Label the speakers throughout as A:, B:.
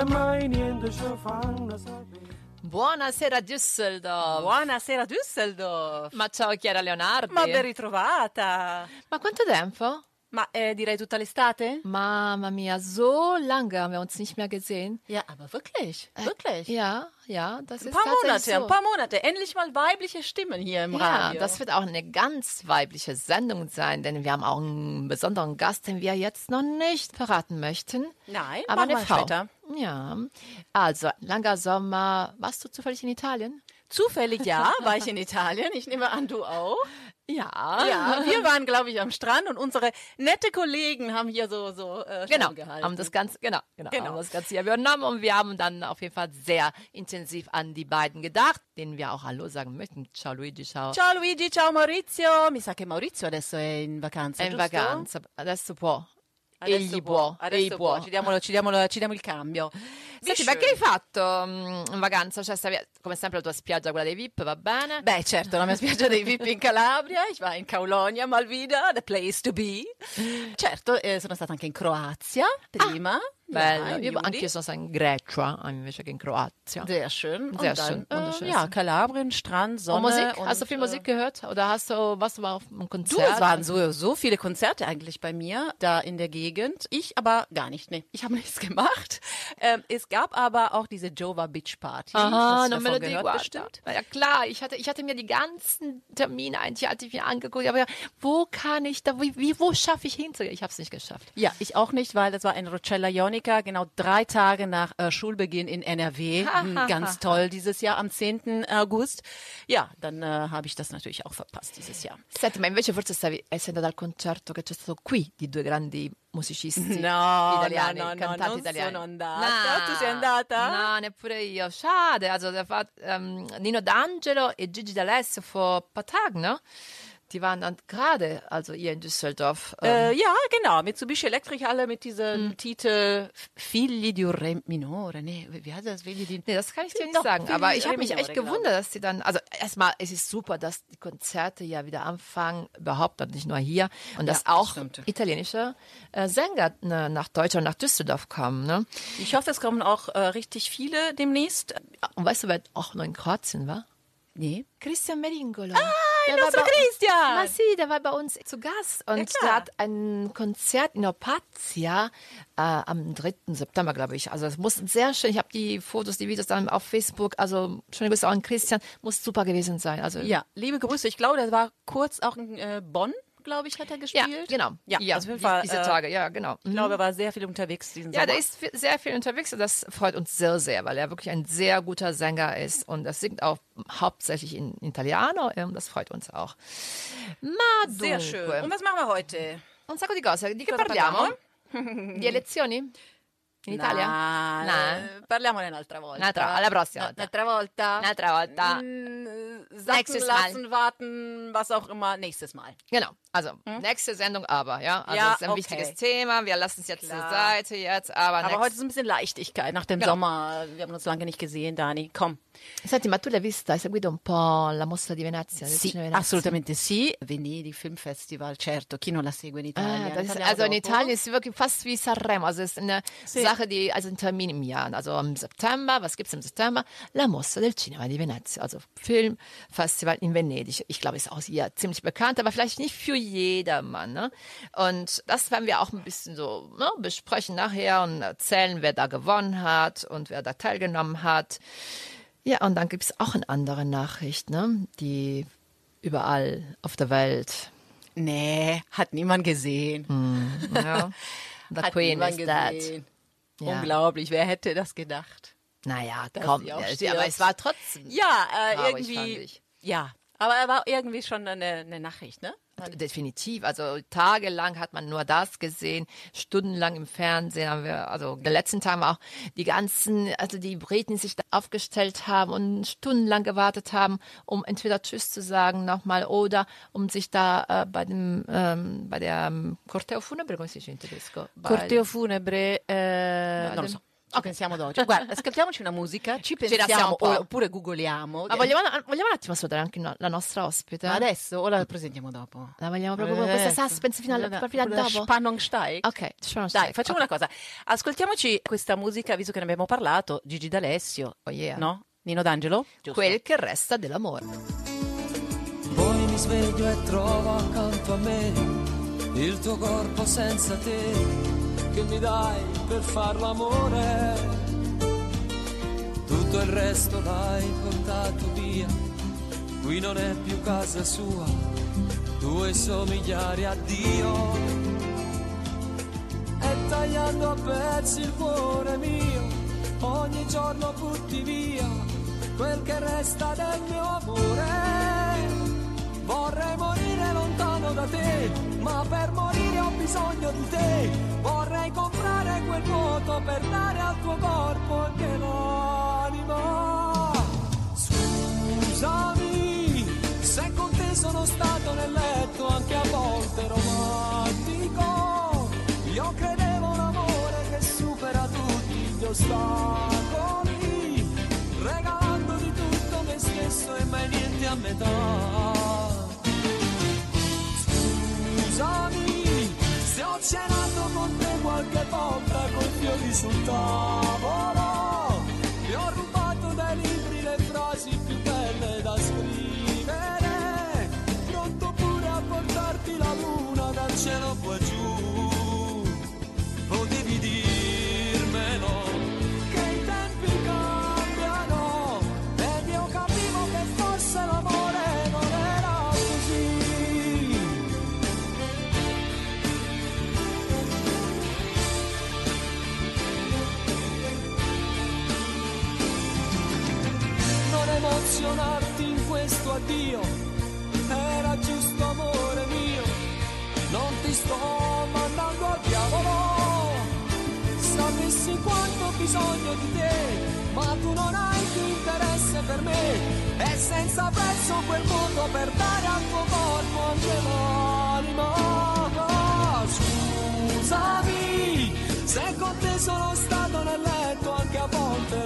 A: e mai niente ci fanno sapere.
B: Buonasera Düsseldorf.
C: Buonasera Düsseldorf.
B: Ma ciao Chiara Leonardi.
C: Ma ben ritrovata.
B: Ma quanto tempo?
C: Ma äh, direi tutta l'estate?
B: Mamma mia, so lange haben wir uns nicht mehr gesehen.
C: Ja, aber wirklich, wirklich.
B: Ja, ja, das
C: Ein
B: ist
C: paar
B: tatsächlich
C: Monate,
B: so.
C: ein paar Monate. Endlich mal weibliche Stimmen hier im
B: ja,
C: Radio.
B: das wird auch eine ganz weibliche Sendung sein, denn wir haben auch einen besonderen Gast, den wir jetzt noch nicht verraten möchten.
C: Nein,
B: aber eine Frau.
C: später.
B: Ja, also langer Sommer. Warst du zufällig in Italien?
C: Zufällig ja, war ich in Italien. Ich nehme an, du auch.
B: Ja.
C: Ja, wir waren, glaube ich, am Strand und unsere nette Kollegen haben hier so so äh,
B: Genau,
C: gehalten.
B: haben das Ganze, genau, genau,
C: Genau.
B: haben das Ganze hier übernommen und wir haben dann auf jeden Fall sehr intensiv an die beiden gedacht, denen wir auch Hallo sagen möchten. Ciao Luigi, ciao.
C: Ciao Luigi, ciao Maurizio. Mi sa che Maurizio adesso è in vacanza,
B: È in
C: giusto?
B: vacanza, adesso può.
C: Adesso
B: Egli
C: può,
B: può,
C: adesso
B: egli
C: può.
B: può.
C: Ci, diamo, ci, diamo, ci diamo il cambio.
B: Senti, ma che hai fatto mm, in vacanza? Cioè, stavi, come sempre la tua spiaggia, quella dei VIP, va bene?
C: Beh, certo, la mia spiaggia dei VIP in Calabria, ich war in Caulonia mal wieder, the place to be. Certo, eh, sono stata anche in Croazia prima.
B: Bello.
C: ja, im
B: Io
C: Juli.
B: anche io sono stata in Grecia invece che in Kroatien.
C: Sehr schön.
B: Sehr schön.
C: Äh, ja, Kalabrien, Strand, Sonne.
B: Und Musik?
C: Und,
B: Hast du viel
C: äh,
B: Musik gehört? Oder hast du, warst du mal auf einem
C: Du,
B: Konzert?
C: es waren so, so viele Konzerte eigentlich bei mir da in der Gegend. Ich aber gar nicht, nee. Ich habe nichts gemacht. Ähm, es gab aber auch diese Jova Beach Party.
B: Aha, me
C: davon gehört bestimmt.
B: Ja klar, ich hatte, ich hatte mir die ganzen Termine eigentlich hatte mir angeguckt, aber wo kann ich da, wie, wie wo schaffe ich hinzugehen? Ich habe es nicht geschafft.
C: Ja, ich auch nicht, weil das war in Rocella Ionica, genau drei Tage nach äh, Schulbeginn in NRW. Hm, Ganz toll dieses Jahr am 10. August. Ja, dann äh, habe ich das natürlich auch verpasst dieses Jahr.
B: Senti, ma invece forse stavi essendo dal concerto che c'è stato qui di due grandi musicisti
C: No,
B: italiani,
C: no, no, no,
B: cantanti
C: non
B: italiani.
C: sono andata. Tu sei andata?
B: No, neppure io. Schade, also war ähm, Nino D'Angelo e Gigi D'Alessio Tagen, ne? Die waren dann gerade, also hier in Düsseldorf. Ähm,
C: Äh, ja, genau, Mitsubishi Electric alle mit diesem Titel Figli di un Re minore. Nee, wie heißt das? Figli di...
B: Nee, das kann ich dir nicht
C: Doch,
B: sagen. Aber ich habe mich echt
C: glaube
B: gewundert, dass die dann, also erstmal, es ist super, dass die Konzerte ja wieder anfangen, überhaupt und nicht nur hier. Und dass
C: das
B: auch
C: stimmt.
B: italienische äh, Sänger ne, nach Deutschland, nach Düsseldorf kommen. Ne?
C: Ich hoffe, es kommen auch äh, richtig viele demnächst.
B: Und weißt du, wer auch noch in Kroatien war?
C: Nee.
B: Christian Meringolo.
C: Ah,
B: Der war bei-
C: Christian!
B: Ma sì, der war bei uns zu Gast und der hat ein Konzert in Opazia äh, am 3. September, glaube ich. Also es muss sehr schön, ich habe die Fotos, die Videos dann auf Facebook, also schöne Grüße auch an Christian, muss super gewesen sein. Also
C: Ja, liebe Grüße. Ich glaube, der war kurz auch in äh, Bonn, glaube ich, hat er
B: ja,
C: gespielt.
B: genau.
C: Ja, also auf jeden Fall.
B: diese
C: äh,
B: Tage, ja, genau.
C: Ich glaube, er war sehr viel unterwegs diesen
B: Ja,
C: Sommer.
B: der ist sehr viel unterwegs und das freut uns sehr, sehr, weil er wirklich ein sehr guter Sänger ist und das singt auch hauptsächlich in Italiano. Das freut uns auch. Ma
C: sehr schön. Und was machen wir heute?
B: un sacco di cose. Di che parliamo? Di elezioni? In Italia?
C: No,
B: No.
C: eh, parliamone un'altra volta.
B: Un'altra- alla prossima volta.
C: Un'altra volta.
B: Un'altra volta.
C: Äh, Sacken
B: Nächstes Mal.
C: lassen, warten, was auch immer, nächstes Mal.
B: Genau. Also, nächste Sendung aber, ja. Also,
C: Hm? Ja,
B: das ist ein
C: okay.
B: wichtiges Thema. Wir lassen es jetzt zur
C: Klar.
B: Seite jetzt, aber,
C: Aber
B: next-
C: heute ist ein bisschen Leichtigkeit nach dem
B: Genau.
C: Sommer. Wir haben uns lange nicht gesehen, Dani. Komm.
B: Senti, ma tu l'hai vista? Hai seguito un po' la mostra di Venezia?
C: Sì,
B: Venezia?
C: assolutamente sì. Venedig Film Festival, certo. Chi non la segue in Italia?
B: Ah, das ist, also in. Italien ist es wirklich fast wie Sanremo. Also es ist eine
C: Sì.
B: Sache, die, also ein Termin im Jahr. Also im September, was gibt's im September? La Mostra del Cinema di Venezia. Also Filmfestival in Venedig. Ich glaube, ist auch hier ziemlich bekannt, aber vielleicht nicht für jedermann. Ne? Und das werden wir auch ein bisschen so ne, besprechen nachher und erzählen, wer da gewonnen hat und wer da teilgenommen hat. Ja, und dann gibt's auch eine andere Nachricht, ne? die überall auf der Welt
C: Nee, hat niemand gesehen.
B: Ja. The
C: Hat
B: Queen
C: niemand
B: is dead.
C: gesehen.
B: Ja.
C: Unglaublich, wer hätte das gedacht?
B: Naja,
C: Dass
B: komm. ja, aber es war trotzdem.
C: Ja, äh, irgendwie. Ja, aber er war irgendwie schon eine, eine Nachricht, ne?
B: Definitiv. Also tagelang hat man nur das gesehen, stundenlang im Fernsehen haben wir, also der letzten Tag auch die ganzen, also die Briten sich da aufgestellt haben und stundenlang gewartet haben, um entweder Tschüss zu sagen nochmal oder um sich da äh, bei dem, ähm, bei der ähm, Corteo Funebre, come si dice in tedesco?
C: Corteo funebre, eh, non so. Ci pensiamo dopo. Guarda, ascoltiamoci una musica, ci
B: la siamo
C: pensiamo
B: un
C: oppure googliamo.
B: Ma vogliamo, vogliamo un attimo salutare anche no- la nostra ospite?
C: Adesso o la presentiamo dopo?
B: La vogliamo proprio questa suspense proprio da
C: proprio
B: dopo?
C: Spannung steigt.
B: Ok,
C: Dai, facciamo
B: Ok.
C: una cosa. Ascoltiamoci questa musica, visto che ne abbiamo parlato. Gigi D'Alessio,
B: Oh, yeah.
C: no? Nino D'Angelo? Giusto.
B: Quel che resta dell'amore.
D: Poi mi sveglio e trovo accanto a me il tuo corpo senza te che mi dai per far l'amore. Tutto il resto l'hai portato via, qui non è più casa sua, tu vuoi somigliare a Dio. E tagliando a pezzi il cuore mio, ogni giorno butti via quel che resta del mio amore. Vorrei morire lontano da te, ma per morire ho bisogno di te. Vorrei comprare quel vuoto per dare al tuo corpo anche l'anima. Scusami, se con te sono stato nel letto anche a volte romantico. Io credevo un amore che supera tutti gli ostacoli, regalando di tutto me stesso e mai niente a metà. Scusami se ho cenato con te qualche volta con fiori sul tavolo. Ti ho rubato dai libri le frasi più belle da scrivere. Pronto pure a portarti la luna dal cielo qua giù. Emozionarti in questo addio, era giusto amore mio, non ti sto mandando al diavolo, sapessi quanto ho bisogno di te, ma tu non hai più interesse per me, e senza prezzo quel mondo per dare al tuo corpo anche l'anima. Scusami, se con te sono stato nel letto anche a volte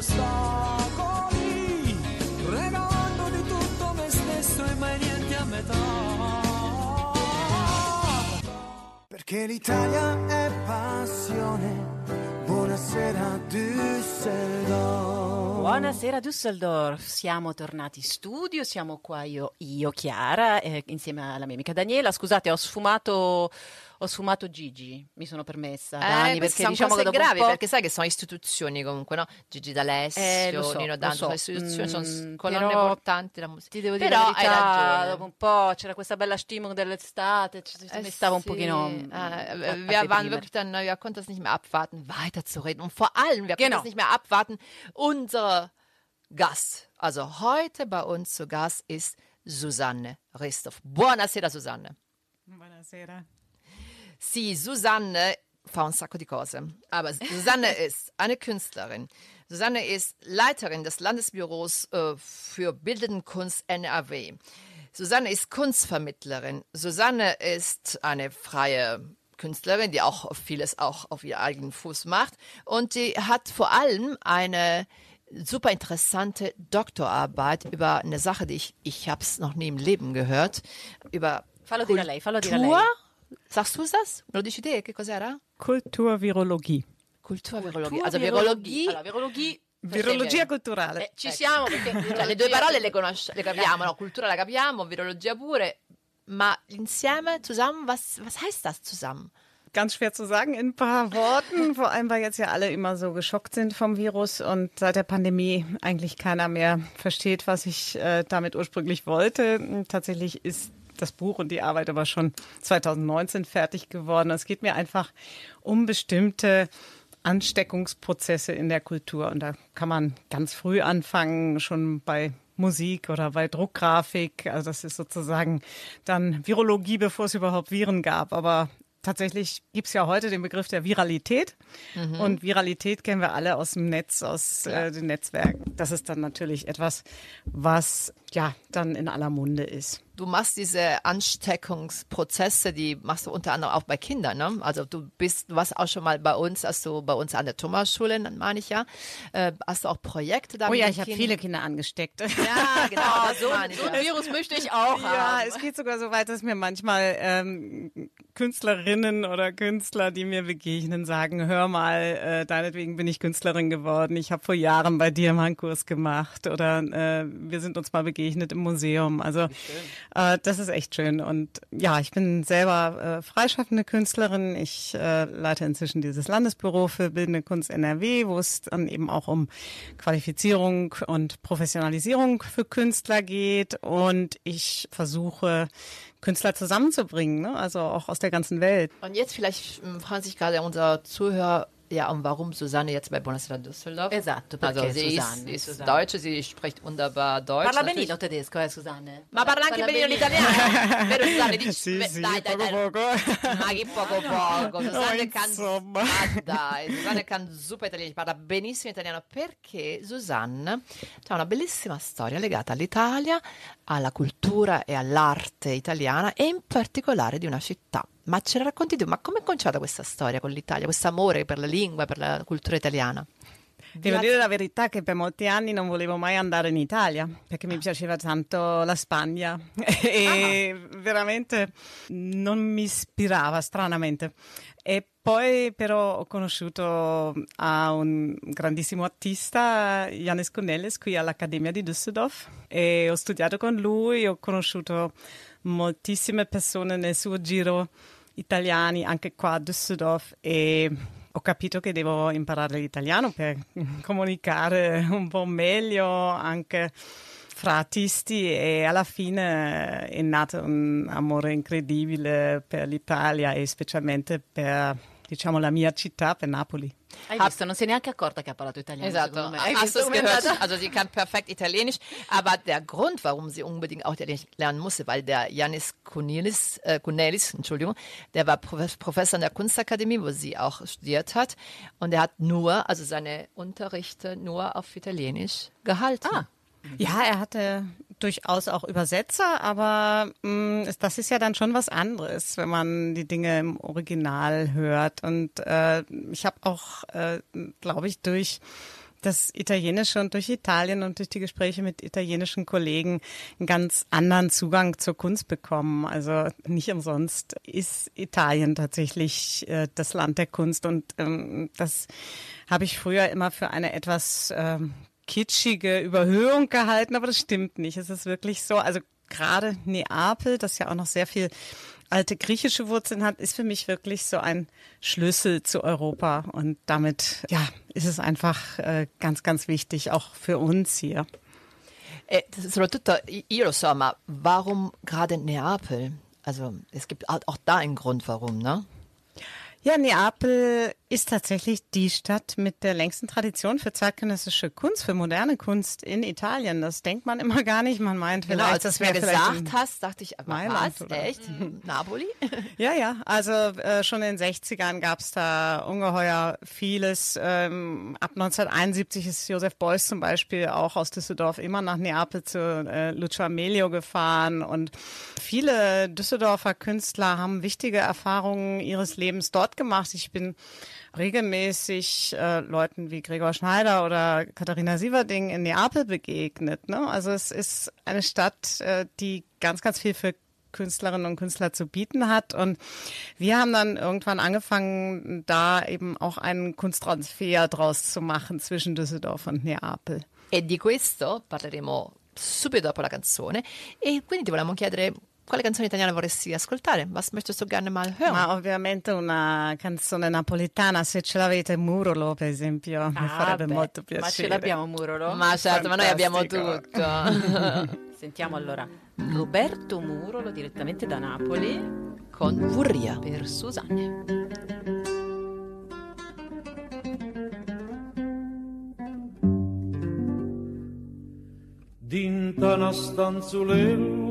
D: ostacoli, regalando di tutto me stesso e mai niente a metà.
A: Perché l'Italia è passione. Buonasera Düsseldorf.
C: Buonasera Düsseldorf, siamo tornati in studio, siamo qua io, io Chiara, eh, insieme alla mia amica Daniela. Scusate, ho sfumato, ho sfumato Gigi, mi sono permessa da anni
B: Eh, queste
C: perché
B: sono
C: diciamo che
B: cose
C: dopo un
B: gravi
C: po'...
B: perché sai che sono istituzioni comunque, no? Gigi D'Alessio,
C: Eh, lo so,
B: Nino
C: lo
B: D'Angelo,
C: so.
B: sono istituzioni,
C: Mm,
B: sono colonne
C: però
B: portanti della musica.
C: Ti devo dire
B: Però
C: la
B: hai
C: verità, dopo un po' c'era questa bella Stimmung dell'estate, ci-
B: Eh
C: mi stava un
B: sì,
C: pochino...
B: äh,
C: a- a
B: wir waren wirklich dann, wir konnten es nicht mehr abwarten, weiterzureden. Und vor allem, wir konnten
C: Genau.
B: es nicht mehr abwarten, unsere Gast, also heute bei uns zu Gast ist Susanne Ristoff. Buonasera Susanne.
E: Buonasera.
B: Sì, Susanne fa un sacco di cose. Aber Susanne ist eine Künstlerin. Susanne ist Leiterin des Landesbüros äh, für Bildende Kunst NRW. Susanne ist Kunstvermittlerin. Susanne ist eine freie Künstlerin, die auch vieles auch auf ihren eigenen Fuß macht. Und die hat vor allem eine super interessante Doktorarbeit über eine Sache, die ich, ich habe es noch nie im Leben gehört, über
C: Fallo a lei, fallo
B: Kultur. Sagst du das? Lo dici te? Che cos'era?
E: Kulturvirologie.
B: Culturvirologia. Also virologie.
C: Allora, virologie...
E: Virologia culturale.
C: Eh, ci siamo perché...
B: Cioè, le due parole le, conosci- le capiamo, no? Cultura la capiamo, virologia pure. Ma insieme, zusammen, was, was heißt das zusammen?
E: Ganz schwer zu sagen in ein paar Worten, vor allem weil jetzt ja alle immer so geschockt sind vom Virus und seit der Pandemie eigentlich keiner mehr versteht, was ich äh, damit ursprünglich wollte. Tatsächlich ist das Buch und die Arbeit aber schon 2019 fertig geworden. Es geht mir einfach um bestimmte Ansteckungsprozesse in der Kultur. Und da kann man ganz früh anfangen, schon bei Musik oder bei Druckgrafik. Also das ist sozusagen dann Virologie, bevor es überhaupt Viren gab. Aber tatsächlich gibt es ja heute den Begriff der Viralität. Und Viralität kennen wir alle aus dem Netz, aus äh, den Netzwerken. Das ist dann natürlich etwas, was ja dann in aller Munde ist.
B: Du machst diese Ansteckungsprozesse, die machst du unter anderem auch bei Kindern. Ne? Also du bist, du warst auch schon mal bei uns, als du bei uns an der Thomas-Schule, meine ich ja, äh, hast du auch Projekte da
E: Oh ja, ich habe viele Kinder angesteckt.
B: Ja, genau,
C: So
B: ja.
C: ein Virus möchte ich auch
E: Ja,
C: haben.
E: es geht sogar so weit, dass mir manchmal ähm, Künstlerinnen oder Künstler, die mir begegnen, sagen, hör mal, äh, deinetwegen bin ich Künstlerin geworden. Ich habe vor Jahren bei dir mal einen Kurs gemacht oder äh, wir sind uns mal begegnet im Museum. Also äh, das ist echt schön. Und ja, ich bin selber äh, freischaffende Künstlerin. Ich äh, leite inzwischen dieses Landesbüro für Bildende Kunst NRW, wo es dann eben auch um Qualifizierung und Professionalisierung für Künstler geht. Und ich versuche, Künstler zusammenzubringen, ne? also auch aus der ganzen Welt.
B: Und jetzt vielleicht ähm, fragen sich gerade unser Zuhörer, ja, und warum Susanne jetzt bei Bundeswehr Düsseldorf?
C: Esatto,
B: Also
C: perché
B: sie ist,
C: Susanne,
B: sie ist
C: Susanne.
B: Deutsche, sie spricht wunderbar Deutsch.
C: Parla benino tedesco, eh, Susanne.
B: Ma parla anche benino l'italiano. Vero Susanne? Dici,
E: Sì,
B: beh,
E: sì,
B: dai, dai,
E: poco
B: dai.
E: poco.
B: Ma che poco poco. Susanne
E: Oh,
B: kann,
E: insomma.
B: ah, dai, Susanne kann super italiano, parla benissimo italiano perché Susanne ha una bellissima storia legata all'Italia, alla cultura e all'arte italiana e in particolare di una città. Ma ce la racconti tu, ma come è cominciata questa storia con l'Italia, questo amore per la lingua, per la cultura italiana?
E: Devo dire la verità che per molti anni non volevo mai andare in Italia perché mi piaceva tanto la Spagna. E veramente non mi ispirava stranamente. E poi però ho conosciuto a un grandissimo artista, Janis Cornelis, qui all'Accademia di Düsseldorf. E ho studiato con lui, ho conosciuto moltissime persone nel suo giro italiani anche qua a Düsseldorf e ho capito che devo imparare l'italiano per comunicare un po' meglio anche fra artisti e alla fine è nato un amore incredibile per l'Italia e specialmente per diciamo la mia città, per Napoli.
C: Hai visto, non si è neanche accorta che ha parlato italiano.
B: Esatto. Hast
C: visto
B: du es gehört? Also sie kann perfekt Italienisch, aber der Grund, warum sie unbedingt auch Italienisch lernen musste, weil der Janis Kunelis, äh, Kunelis, Entschuldigung, der war Prof Professor an der Kunstakademie, wo sie auch studiert hat und er hat nur, also seine Unterrichte nur auf Italienisch gehalten.
C: Ah.
E: Ja, er hatte durchaus auch Übersetzer, aber mh, es- das ist ja dann schon was anderes, wenn man die Dinge im Original hört. Und äh, ich habe auch, äh, glaube ich, durch das Italienische und durch Italien und durch die Gespräche mit italienischen Kollegen einen ganz anderen Zugang zur Kunst bekommen. Also nicht umsonst ist Italien tatsächlich äh, das Land der Kunst und ähm, das habe ich früher immer für eine etwas ähm, kitschige Überhöhung gehalten, aber das stimmt nicht. Es ist wirklich so. Also gerade Neapel, das ja auch noch sehr viel alte griechische Wurzeln hat, ist für mich wirklich so ein Schlüssel zu Europa. Und damit, ja, ist es einfach äh, ganz, ganz wichtig, auch für uns hier.
B: E soprattutto io lo so, ma warum gerade Neapel? Also es gibt auch da einen Grund, warum, ne?
E: Ja, Neapel ist tatsächlich die Stadt mit der längsten Tradition für zeitgenössische Kunst, für moderne Kunst in Italien. Das denkt man immer gar nicht. Man meint
B: Genau,
E: vielleicht,
B: als du
E: das
B: mir gesagt hast, dachte ich, aber
E: Mailand,
B: was?
E: oder?
B: Echt? Napoli?
E: Ja, ja, also äh, schon in den 60ern gab es da ungeheuer vieles. Ähm, ab 1971 ist Josef Beuys zum Beispiel auch aus Düsseldorf immer nach Neapel zu äh, Lucio Amelio gefahren und viele Düsseldorfer Künstler haben wichtige Erfahrungen ihres Lebens dort gemacht. Ich bin regelmäßig äh, Leuten wie Gregor Schneider oder Katharina Sieverding in Neapel begegnet. Ne? Also es ist eine Stadt, äh, die ganz, ganz viel für Künstlerinnen und Künstler zu bieten hat. Und wir haben dann irgendwann angefangen, da eben auch einen Kunsttransfer draus zu machen zwischen Düsseldorf und Neapel.
B: E di questo parleremo subito dopo la canzone. E quindi ti volevamo chiedere quale canzone italiana vorresti ascoltare? Was möchtest du gerne mal hören?
E: Ma ovviamente una canzone napoletana, se ce l'avete, Murolo per esempio, mi
C: Ah,
E: farebbe
C: beh,
E: molto
C: Ma ce
E: piacere.
C: l'abbiamo Murolo?
B: Ma certo, ma noi abbiamo
E: Fantastico.
B: tutto.
C: Sentiamo allora Roberto Murolo direttamente da Napoli
B: Con Vurria.
C: per Susanne.
A: Dinta una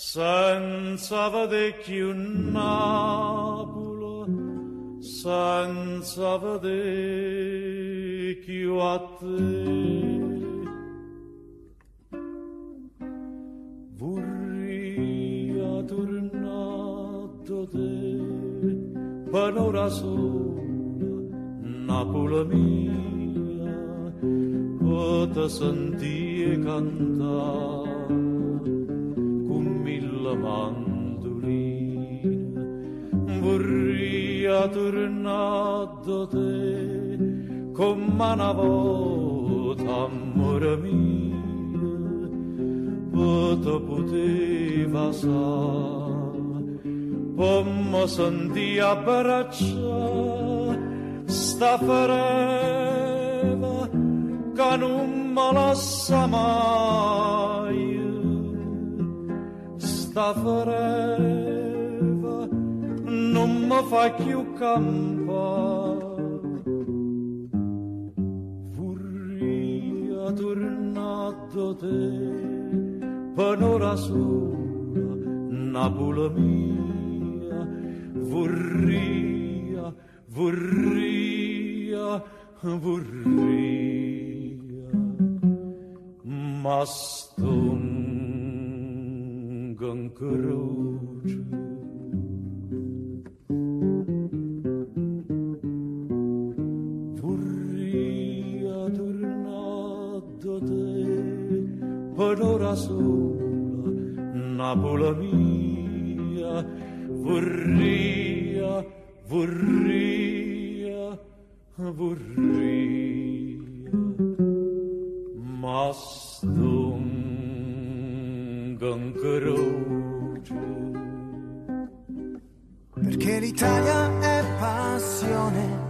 A: senza vederti un napolo, senza vederti a te. Vorrei tornare da te per ora sola, Napoli mia, per te sentire cantare sulla mandolina vorrei tornar da te come una volta amore mio per te poteva stare Pomo son di abbraccia, sta fareva che un me staffreva non mi fa più campare furria tornato te panora sola Napoli mia. Vorria vorria vorria ma stonda een krootje. Vorria tornato te per ora sola, Napola mia, vorria, vorria, vorria, ma sto
F: Perché l'Italia è passione.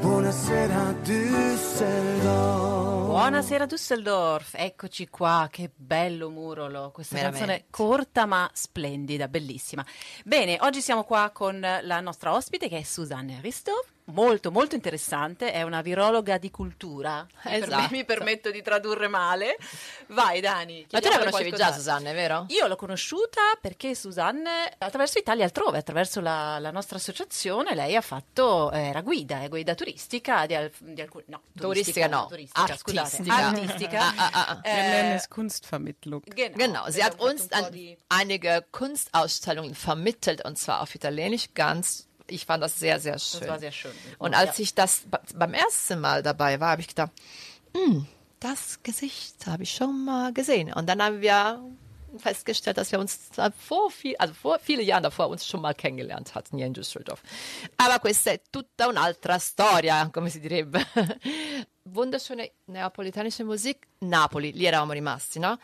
F: Buonasera Düsseldorf.
C: Buonasera Düsseldorf, eccoci qua, che bello Murolo, questa
B: Veramente.
C: canzone corta ma splendida, bellissima. Bene, oggi siamo qua con la nostra ospite che è Susanne Ristov, molto molto interessante, è una virologa di cultura,
B: Esatto.
C: mi permetto di tradurre male. Vai Dani.
B: Ma tu la conoscevi già. Susanne, vero?
C: Io l'ho conosciuta perché Susanne, attraverso Italia altrove, attraverso la, la nostra associazione, lei ha fatto, eh, era guida, è guida turistica di, al- di alcuni, no,
B: Turistica no,
C: turistica, scusate,
B: artistica.
C: artistica.
B: Ah, ah, ah.
E: Wir
C: Eh,
E: Kunstvermittlung.
C: Genau,
B: Genau, sie hat
C: abbiamo
B: uns an einige Kunstausstellungen vermittelt und zwar auf Italienisch. Ganz, ich fand das sehr, sehr schön.
C: Das war sehr schön.
B: Und als
C: Ja.
B: ich das be- beim ersten Mal dabei war, habe ich gedacht, hm, das Gesicht habe ich schon mal gesehen. Und dann haben wir festgestellt, dass wir uns vor, viel, also vor viele Jahren davor uns schon mal kennengelernt hatten hier in Düsseldorf. Aber questa è tutta un'altra storia, come si direbbe. Wunderschöne neapolitanische Musik. Napoli, lì eravamo rimasti, no?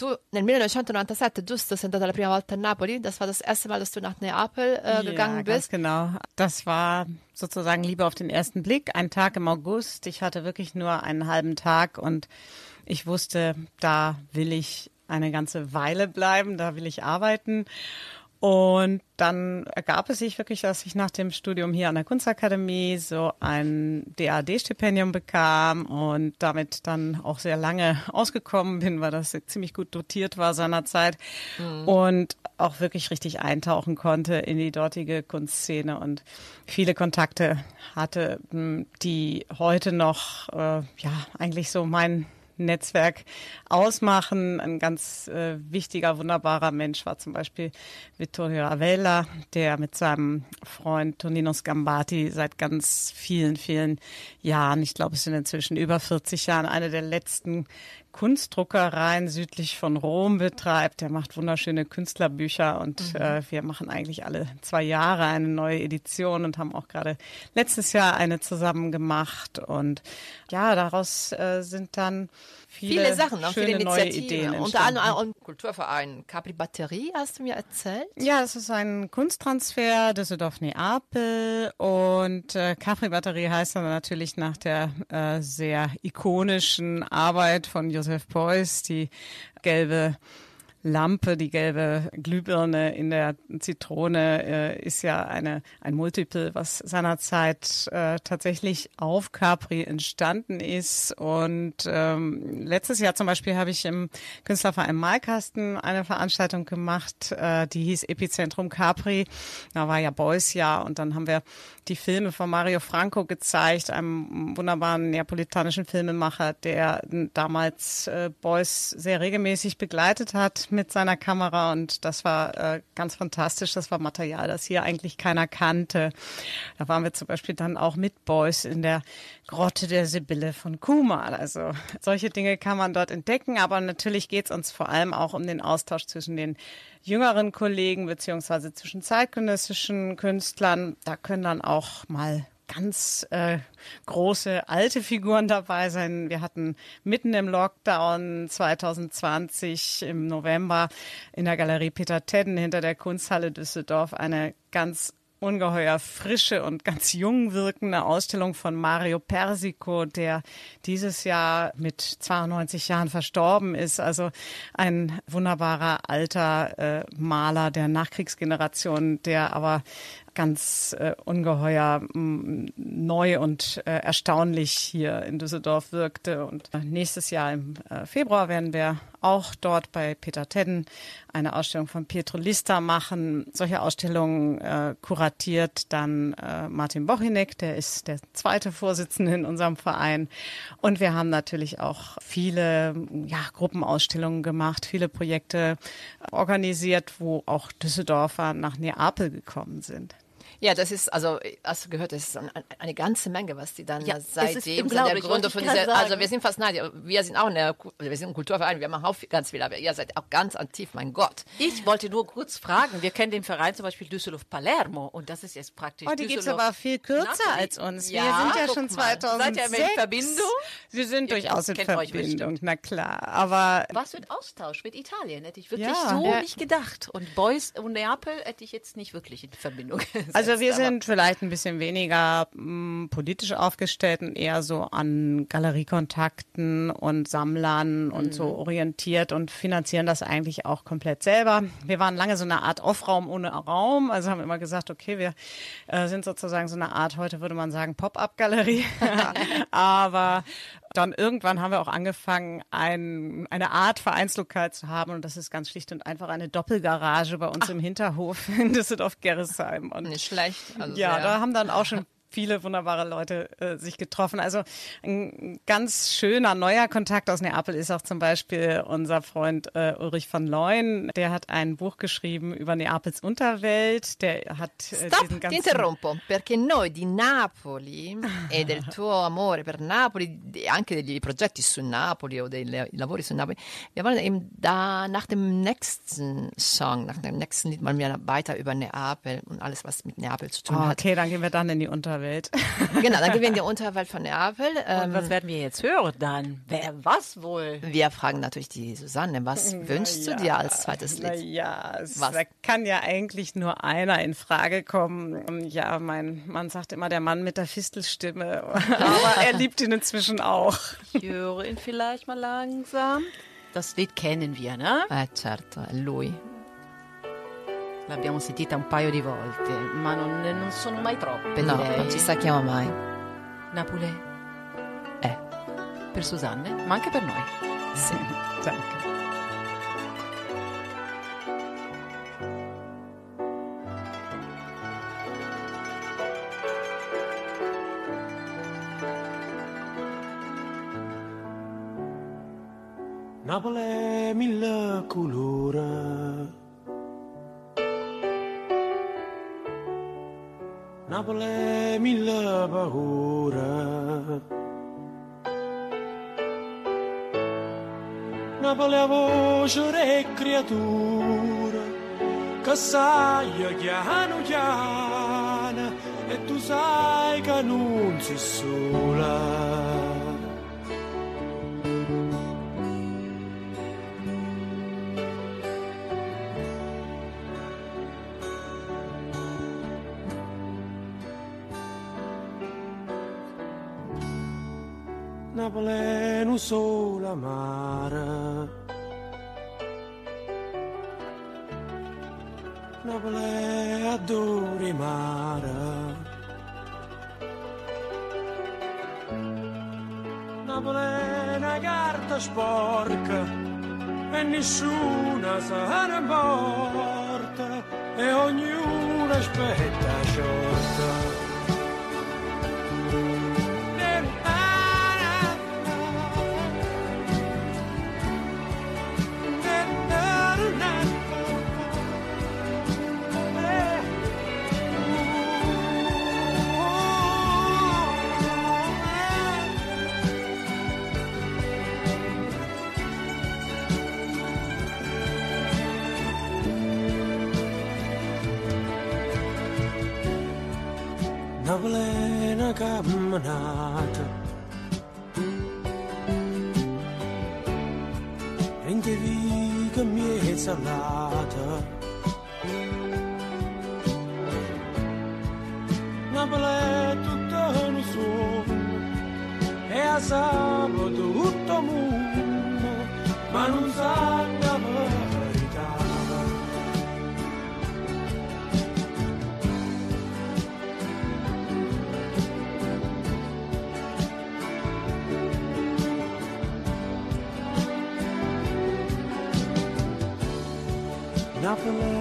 B: Tu nel 1997, giusto, sei andata la prima volta a Napoli? Das war das erste Mal, dass du nach Neapel äh, gegangen
E: ja, ganz
B: bist.
E: genau. Das war sozusagen Liebe auf den ersten Blick. Ein Tag im August. Ich hatte wirklich nur einen halben Tag und ich wusste, da will ich eine ganze Weile bleiben, da will ich arbeiten. Und dann ergab es sich wirklich, dass ich nach dem Studium hier an der Kunstakademie so ein DAD-Stipendium bekam und damit dann auch sehr lange ausgekommen bin, weil das ziemlich gut dotiert war seinerzeit und auch wirklich richtig eintauchen konnte in die dortige Kunstszene und viele Kontakte hatte, m, die heute noch, äh, ja, eigentlich so mein Netzwerk ausmachen. Ein ganz äh, wichtiger, wunderbarer Mensch war zum Beispiel Vittorio Avella, der mit seinem Freund Tonino Scambati seit ganz vielen, vielen Jahren, ich glaube es sind inzwischen über 40 Jahren, eine der letzten Kunstdruckereien südlich von Rom betreibt. Der macht wunderschöne Künstlerbücher und äh, wir machen eigentlich alle zwei Jahre eine neue Edition und haben auch gerade letztes Jahr eine zusammen gemacht. Und ja, daraus äh, sind dann viele,
B: Viele Sachen, auch
E: schöne
B: viele
E: neue
B: Initiativen.
E: Ideen
B: Unter anderem
E: entstanden.
B: auch ein Kulturverein Capri Batterie, hast du mir erzählt?
E: Ja, es ist ein Kunsttransfer Düsseldorf-Neapel und äh, Capri Batterie heißt dann natürlich nach der äh, sehr ikonischen Arbeit von Josef Beuys, die gelbe Lampe, die gelbe Glühbirne in der Zitrone äh, ist ja eine, ein Multiple, was seinerzeit äh, tatsächlich auf Capri entstanden ist. Und ähm, letztes Jahr zum Beispiel habe ich im Künstlerverein Malkasten eine Veranstaltung gemacht, äh, die hieß Epizentrum Capri. Da war ja Beuys Jahr und dann haben wir die Filme von Mario Franco gezeigt, einem wunderbaren neapolitanischen Filmemacher, der damals äh, Beuys sehr regelmäßig begleitet hat mit seiner Kamera und das war äh, ganz fantastisch. Das war Material, das hier eigentlich keiner kannte. Da waren wir zum Beispiel dann auch mit Beuys in der Grotte der Sibylle von Kumal. Also solche Dinge kann man dort entdecken, aber natürlich geht es uns vor allem auch um den Austausch zwischen den jüngeren Kollegen beziehungsweise zwischen zeitgenössischen Künstlern. Da können dann auch mal ganz äh, große alte Figuren dabei sein. Wir hatten mitten im Lockdown 2020 im November in der Galerie Peter Tedden hinter der Kunsthalle Düsseldorf eine ganz ungeheuer frische und ganz jung wirkende Ausstellung von Mario Persico, der dieses Jahr mit 92 Jahren verstorben ist. Also ein wunderbarer alter äh, Maler der Nachkriegsgeneration, der aber ganz äh, ungeheuer mh, neu und äh, erstaunlich hier in Düsseldorf wirkte. Und äh, nächstes Jahr im äh, Februar werden wir auch dort bei Peter Tedden eine Ausstellung von Pietro Lista machen. Solche Ausstellungen äh, kuratiert dann äh, Martin Bochinek, der ist der zweite Vorsitzende in unserem Verein. Und wir haben natürlich auch viele ja, Gruppenausstellungen gemacht, viele Projekte organisiert, wo auch Düsseldorfer nach Neapel gekommen sind.
B: Ja, das ist, also, hast du gehört, das ist eine, eine ganze Menge, was die dann
C: Ja, es ist
B: seitdem sind der Gründe
C: wollte
B: von dieser, also wir sind fast neidisch, wir sind auch eine, wir sind ein Kulturverein, wir machen auch ganz viel, aber ihr seid auch ganz aktiv, mein Gott.
C: Ich wollte nur kurz fragen, wir kennen den Verein zum Beispiel Düsseldorf-Palermo und das ist jetzt praktisch
E: Oh, die gibt's
C: Düsseldorf-
E: aber viel kürzer
C: Napoli.
E: als uns. Wir
C: Ja,
E: sind ja schon
C: mal.
E: 2006.
C: Seid ihr in Verbindung?
E: Wir sind
C: Ihr
E: durchaus in Verbindung, na klar. Aber
C: Was für ein Austausch mit Italien, hätte ich wirklich
E: Ja.
C: so
E: Ja.
C: nicht gedacht. Und Beuys und Neapel hätte ich jetzt nicht wirklich in Verbindung gesetzt.
E: Also wir
C: aber-
E: sind vielleicht ein bisschen weniger mh, politisch aufgestellt und eher so an Galeriekontakten und Sammlern und so orientiert und finanzieren das eigentlich auch komplett selber. Wir waren lange so eine Art Off-Raum ohne Raum, also haben immer gesagt, okay, wir äh, sind sozusagen so eine Art, heute würde man sagen, Pop-up-Galerie. Aber dann irgendwann haben wir auch angefangen, ein, eine Art Vereinslokal zu haben und das ist ganz schlicht und einfach eine Doppelgarage bei uns im Hinterhof in Düsseldorf-Gerresheim.
B: Nicht schlecht. Also
E: ja,
B: sehr-
E: da haben dann auch schon viele wunderbare Leute äh, sich getroffen. Also ein ganz schöner neuer Kontakt aus Neapel ist auch zum Beispiel unser Freund äh, Ulrich von Leuen. Der hat ein Buch geschrieben über Neapels Unterwelt. Der hat äh,
B: Stop,
E: diesen
B: ti
E: ganzen
B: interrompo, perché noi di Napoli e del tuo amore per Napoli, e anche degli progetti su Napoli o dei lavori su Napoli, wir wollen eben da nach dem nächsten Song, nach dem nächsten Lied mal mehr weiter über Neapel und alles, was mit Neapel zu tun
E: Oh,
B: hat.
E: okay, dann gehen wir dann in die Unterwelt.
B: Genau, dann gehen wir in die Unterwelt von Neapel.
C: Und
B: Ähm,
C: was werden wir jetzt hören dann? Wer was wohl?
B: wir fragen natürlich die Susanne, was wünschst du dir als zweites Lied?
E: Naja, es
B: Was?
E: da kann ja eigentlich nur einer in Frage kommen. Ja, mein Mann sagt immer der Mann mit der Fistelstimme, aber er liebt ihn inzwischen auch.
C: Ich höre ihn vielleicht mal langsam. Das Lied kennen wir, ne?
B: Eh certo, lui.
C: L'abbiamo sentita un paio di volte, ma non, non sono mai troppe.
B: No,
C: direi.
B: non ci stacchiamo mai.
C: Napoli
B: Eh,
C: per Susanne, ma anche per noi.
B: sì.
E: Danke.
A: Napoli è mille colore. Napoli mille paure. Napoli è voce e creatura che sai chiano chiano e tu sai che non sei sola. pleno sol amara
G: Na plea dure mara Na plena carta sporca E nessuna sarà morta E ognuna aspetta sciolta una camminata. Rende viga mezza lata. La bella è tutta un sonno, e a sabato tutto mondo, ma non
H: Monopoly.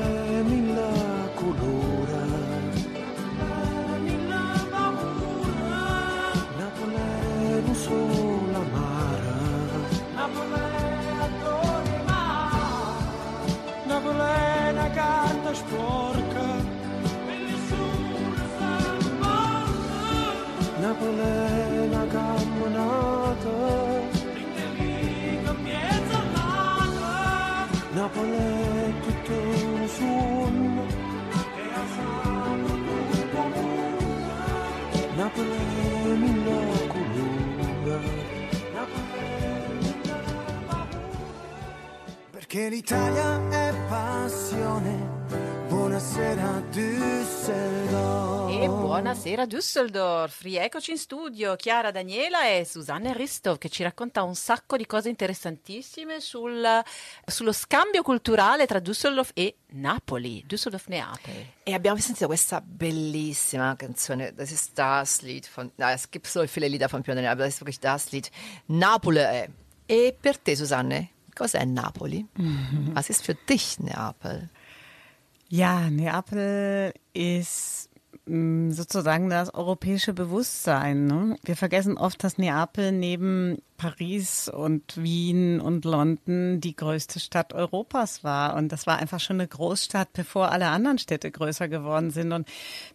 H: L'Italia è passione. Buonasera Düsseldorf.
C: E buonasera Düsseldorf, rieccoci in studio Chiara Daniela e Susanne Ristov che ci racconta un sacco di cose interessantissime sul- sullo scambio culturale tra Düsseldorf e Napoli, Düsseldorf-Neapel.
B: E abbiamo sentito questa bellissima Canzone, das ist das Lied von, na, es gibt so viele Lieder von Pionere, aber das ist wirklich das Lied. Napoli è. E per te, Susanne, cos'è Napoli? Was ist für dich Neapel?
E: Ja, Neapel ist mh, sozusagen das europäische Bewusstsein. Ne? Wir vergessen oft, dass Neapel neben Paris und Wien und London die größte Stadt Europas war. Und das war einfach schon eine Großstadt, bevor alle anderen Städte größer geworden sind. Und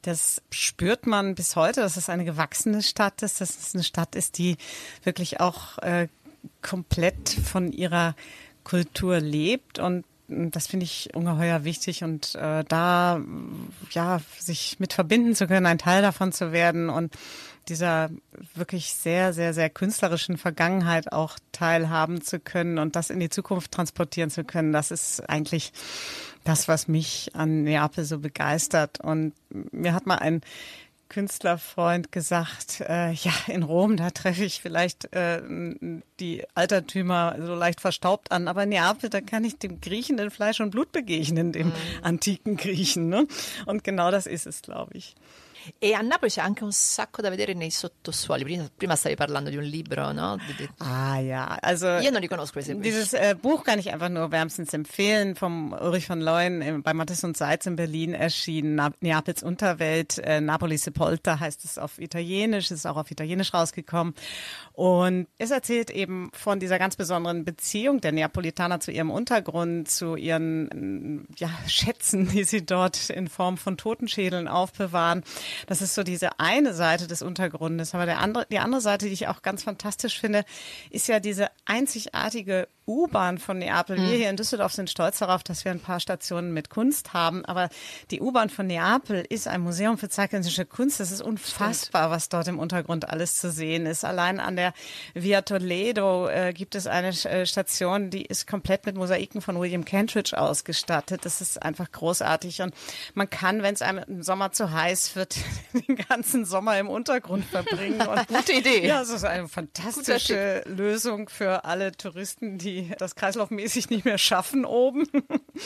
E: das spürt man bis heute, dass es eine gewachsene Stadt ist, dass es eine Stadt ist, die wirklich auch äh, komplett von ihrer Kultur lebt und das finde ich ungeheuer wichtig und äh, da ja sich mit verbinden zu können, ein Teil davon zu werden und dieser wirklich sehr, sehr, sehr künstlerischen Vergangenheit auch teilhaben zu können und das in die Zukunft transportieren zu können, das ist eigentlich das, was mich an Neapel so begeistert. Und mir hat mal ein Künstlerfreund gesagt, äh, ja, in Rom, da treffe ich vielleicht äh, die Altertümer so leicht verstaubt an, aber in Neapel, da kann ich dem Griechen in Fleisch und Blut begegnen, dem antiken Griechen. Ne? Und genau das ist es, glaube ich.
B: E a Napoli c'è anche un sacco da vedere nei sottosuoli. Prima, prima stavi parlando di un libro, di-
E: Ah ja, also. Dieses äh, Buch kann ich einfach nur wärmstens empfehlen, vom Ulrich von Leuen äh, bei Mattes und Seitz in Berlin erschienen. Na Neapels Unterwelt, äh, Napoli Sepolta heißt es auf Italienisch, ist auch auf Italienisch rausgekommen. Und es erzählt eben von dieser ganz besonderen Beziehung der Neapolitaner zu ihrem Untergrund, zu ihren ja, Schätzen, die sie dort in Form von Totenschädeln aufbewahren. Das ist so diese eine Seite des Untergrundes. Aber der andere, die andere Seite, die ich auch ganz fantastisch finde, ist ja diese einzigartige U-Bahn von Neapel. Wir hier in Düsseldorf sind stolz darauf, dass wir ein paar Stationen mit Kunst haben. Aber die U-Bahn von Neapel ist ein Museum für zeitgenössische Kunst. Es ist unfassbar, was dort im Untergrund alles zu sehen ist. Allein an der Via Toledo äh, gibt es eine äh, Station, die ist komplett mit Mosaiken von William Kentridge ausgestattet. Das ist einfach großartig. Und man kann, wenn es einem im Sommer zu heiß wird, den ganzen Sommer im Untergrund verbringen. Und
C: Gute Idee.
E: ja, es ist eine fantastische Lösung für alle Touristen, die die das kreislaufmäßig nicht mehr schaffen oben.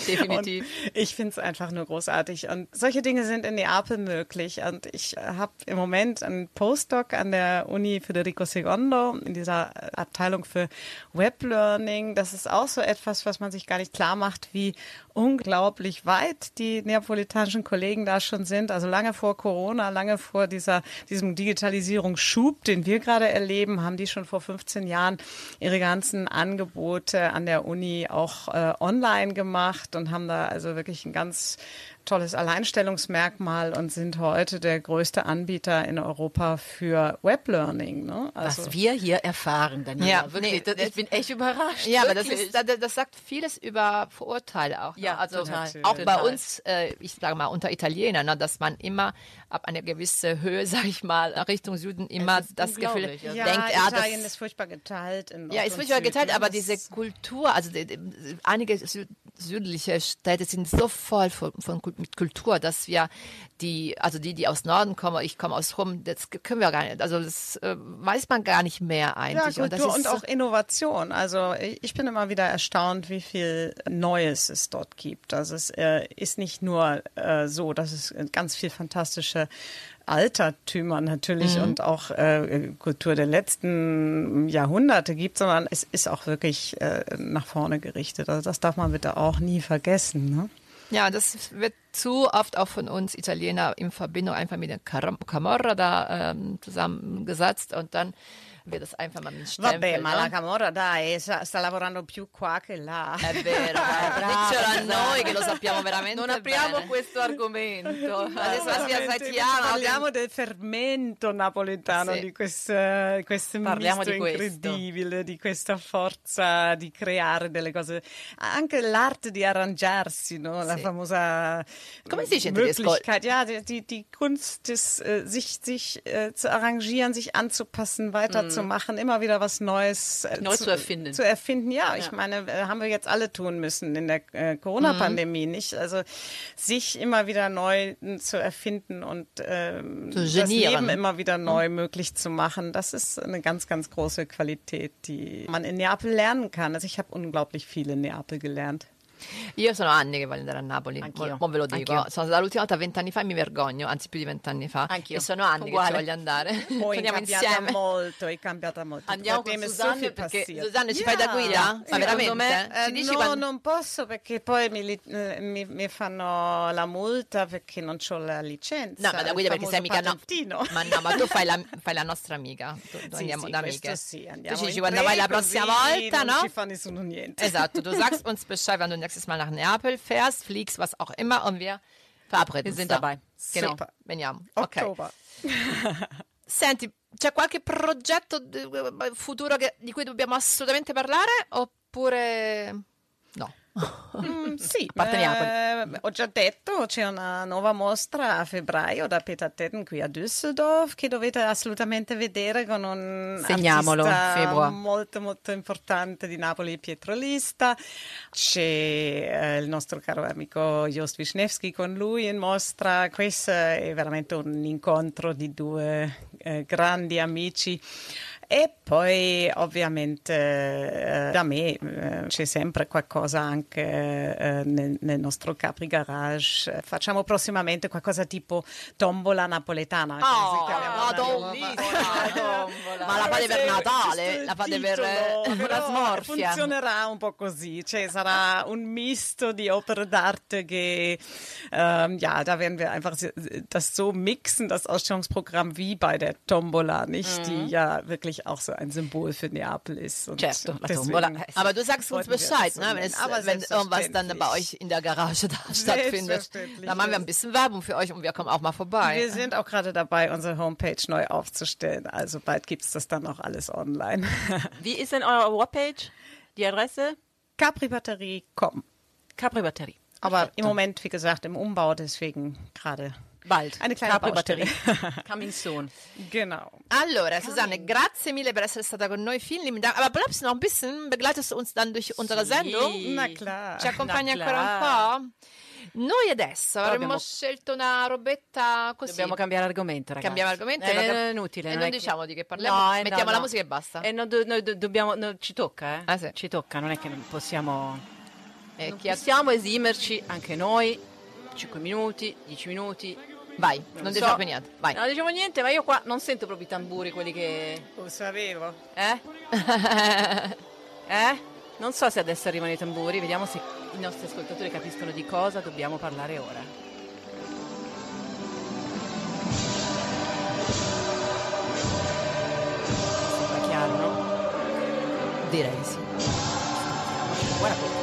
C: Definitiv.
E: Und ich finde es einfach nur großartig. Und solche Dinge sind in Neapel möglich. Und ich habe im Moment einen Postdoc an der Uni Federico II in dieser Abteilung für Web Learning. Das ist auch so etwas, was man sich gar nicht klar macht, wie unglaublich weit die neapolitanischen Kollegen da schon sind. Also lange vor Corona, lange vor dieser, diesem Digitalisierungsschub, den wir gerade erleben, haben die schon vor 15 Jahren ihre ganzen Angebote an der Uni auch äh, online gemacht und haben da also wirklich ein ganz tolles Alleinstellungsmerkmal und sind heute der größte Anbieter in Europa für Weblearning. Ne?
C: Also Was wir hier erfahren, Daniela.
B: Ja,
C: wirklich,
B: nee,
C: das, ich bin echt überrascht.
B: Ja, aber das,
C: wirklich.
B: ist, das, sagt vieles über Vorurteile auch. Ne?
C: Ja,
B: also
C: total.
B: auch bei uns, äh, ich sage mal unter Italienern, ne, dass man immer ab einer gewissen Höhe, sage ich mal, Richtung Süden immer das Gefühl
C: ja.
B: denkt, ja,
E: Italien
B: das,
E: ist furchtbar geteilt. In
B: ja, ist furchtbar
E: Süd,
B: geteilt, aber diese Kultur, also die, die, einige Sü südliche Städte sind so voll von, von Kul- mit Kultur, dass wir die, also die, die aus Norden kommen, ich komme aus Rom, das können wir gar nicht, also das äh, weiß man gar nicht mehr
E: Ja,
B: eigentlich.
E: Kultur
B: das ist
E: und
B: so-
E: auch Innovation. Also ich ich bin immer wieder erstaunt, wie viel Neues es dort gibt. Also es äh, ist nicht nur äh, so, dass es ganz viel fantastische Altertümer natürlich
B: Mhm.
E: und auch äh, Kultur der letzten Jahrhunderte gibt, sondern es ist auch wirklich äh, nach vorne gerichtet. Also das darf man bitte auch nie vergessen. Ne?
B: Ja, das wird zu oft auch von uns Italiener in Verbindung einfach mit der Camorra da ähm, zusammengesetzt und dann wird es einfach mal Stempel.
E: Vabbè, ma la? Camorra dai, sta, sta lavorando più qua che là.
B: È vero, eh, diccelo a noi che lo sappiamo veramente
C: Non apriamo
B: bene.
C: questo argomento.
B: Adesso seit
E: Veramente,
B: Jahren
E: Parliamo del fermento napoletano,
B: Sì.
E: di questo, questo
C: Parliamo di questo.
E: incredibile, di questa forza di creare delle cose. Anche l'arte di arrangiarsi, no? la
B: Sì.
E: famosa
B: Come si dice in tedesco?
E: Ja, die, die, Kunst, des, äh, sich, sich äh, zu arrangieren, sich anzupassen, weiterzumachen, immer wieder was Neues äh,
C: Neu zu erfinden.
E: Zu erfinden, ja. Ich meine, äh, haben wir jetzt alle tun müssen in der äh, Corona-Pandemie, nicht? Also sich immer wieder neu zu erfinden und ähm,
B: Zu
E: das. Leben immer wieder neu möglich zu machen, das ist eine ganz, ganz große Qualität, die man in Neapel lernen kann. Also ich habe unglaublich viel in Neapel gelernt.
B: Io sono anni che voglio andare a Napoli,
C: Anch'io.
B: mo ve lo dico.
C: Anch'io.
B: Sono stata l'ultima volta vent'anni fa e mi vergogno, anzi più di vent'anni fa.
C: Anch'io.
B: E sono anni
C: Uguale.
B: che ci voglio andare.
E: Poi cambiata
B: insieme.
E: molto, è cambiata molto.
C: Andiamo con Susanne, perché
E: passiert.
B: Susanne, ci fai da guida? Ma
E: Secondo
B: veramente?
E: me, eh,
B: dici
E: no,
B: quando-
E: non posso perché poi mi, eh, mi- mi fanno la multa perché non ho la licenza.
B: No, ma da guida perché sei mica no.
E: patentino.
B: Ma no, ma tu fai la, fai la nostra amica. Tu, tu
E: Sì,
B: andiamo
E: sì,
B: da amiche.
E: sì, andiamo
B: tu ci dici
E: in
B: quando vai la prossima volta,
E: non
B: no?
E: ci fa nessuno niente.
B: Esatto, du sagst uns Bescheid, wenn du nächstes Mal nach Neapel fährst, fliegst, was auch immer und wir verabreden
C: Wir sind
B: da.
C: dabei. Genau.
B: Veniamo. Ok.
E: Oktober.
B: Senti, c'è qualche progetto di- futuro che- di cui dobbiamo assolutamente parlare oppure no?
E: Mm, sì, eh, ho già detto, c'è una nuova mostra a febbraio da Peter Tetten qui a Düsseldorf che dovete assolutamente vedere con un
C: Segniamolo,
E: molto molto importante di Napoli, Pietro Lista. C'è eh, il nostro caro amico Jost Wisniewski con lui in mostra. Questo è veramente un incontro di due eh, grandi amici. E poi ovviamente eh, da me eh, c'è sempre qualcosa anche eh, nel, nel nostro Capri Garage. Facciamo prossimamente qualcosa tipo tombola napoletana. che si chiama.
B: Madonna! Ma la fate per Natale? La fate per eh, la smorfia?
E: Funzionerà un po' così, cioè sarà un misto di Opere d'arte che, ähm, ja, da werden wir einfach das so mixen, das Ausstellungsprogramm wie bei der Tombola, nicht? Die ja wirklich auch so ein Symbol für Neapel ist. Und
C: Certo,
E: deswegen.
B: Aber du sagst uns Bescheid, ne? wenn, es,
E: Aber
B: wenn irgendwas dann bei euch in der Garage da stattfindet. Dann machen wir ein bisschen Werbung für euch und wir kommen auch mal vorbei.
E: Wir sind auch gerade dabei, unsere Homepage neu aufzustellen. Also bald gibt es das dann auch alles online.
C: Wie ist denn eure Webpage? Die Adresse?
E: Capribatterie.com.
C: Capri Batterie.
E: Aber im Moment, wie gesagt, im Umbau, deswegen gerade
C: Bald.
E: Eine kleine
C: Capri
E: Baustelle.
C: Batterie. Coming soon.
E: Genau.
B: Allora, Susanne, grazie mille per essere stata con noi. Vielen lieben Dank. Aber bleibst du noch ein bisschen? Begleitest du uns dann durch unsere Sendung?
E: Na klar.
B: Ci accompagni ancora un po'? Noi adesso avremmo
C: abbiamo-
B: scelto una robetta così.
C: Dobbiamo cambiare argomento, ragazzi.
B: Cambiamo argomento?
C: Eh,
B: no,
C: non
B: che-
C: è inutile.
B: E
C: non
B: non
C: è che-
B: diciamo di che parliamo?
C: No, eh, no,
B: Mettiamo la
C: no.
B: musica e basta.
C: E non do- noi do- dobbiamo, no, ci tocca, eh?
B: Ah, sì.
C: Ci tocca, non è che non possiamo...
B: Eh,
C: non possiamo esimerci anche noi. 5 minuti, 10 minuti.
B: Vai, non,
C: so.
B: diciamo più niente. Vai.
C: Non diciamo niente, ma io qua non sento proprio i tamburi, quelli che...
E: Lo sapevo.
C: Eh? eh? Non so se adesso arrivano i tamburi, vediamo se i nostri ascoltatori capiscono di cosa dobbiamo parlare ora. Sembra chiaro, no?
B: Direi di sì.
C: Guarda,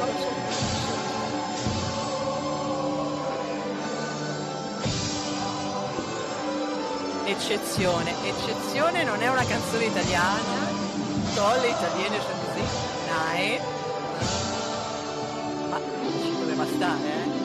C: Eccezione, eccezione non è una canzone italiana. Tolle italienische Musik. Nein. Ma ci doveva stare, eh?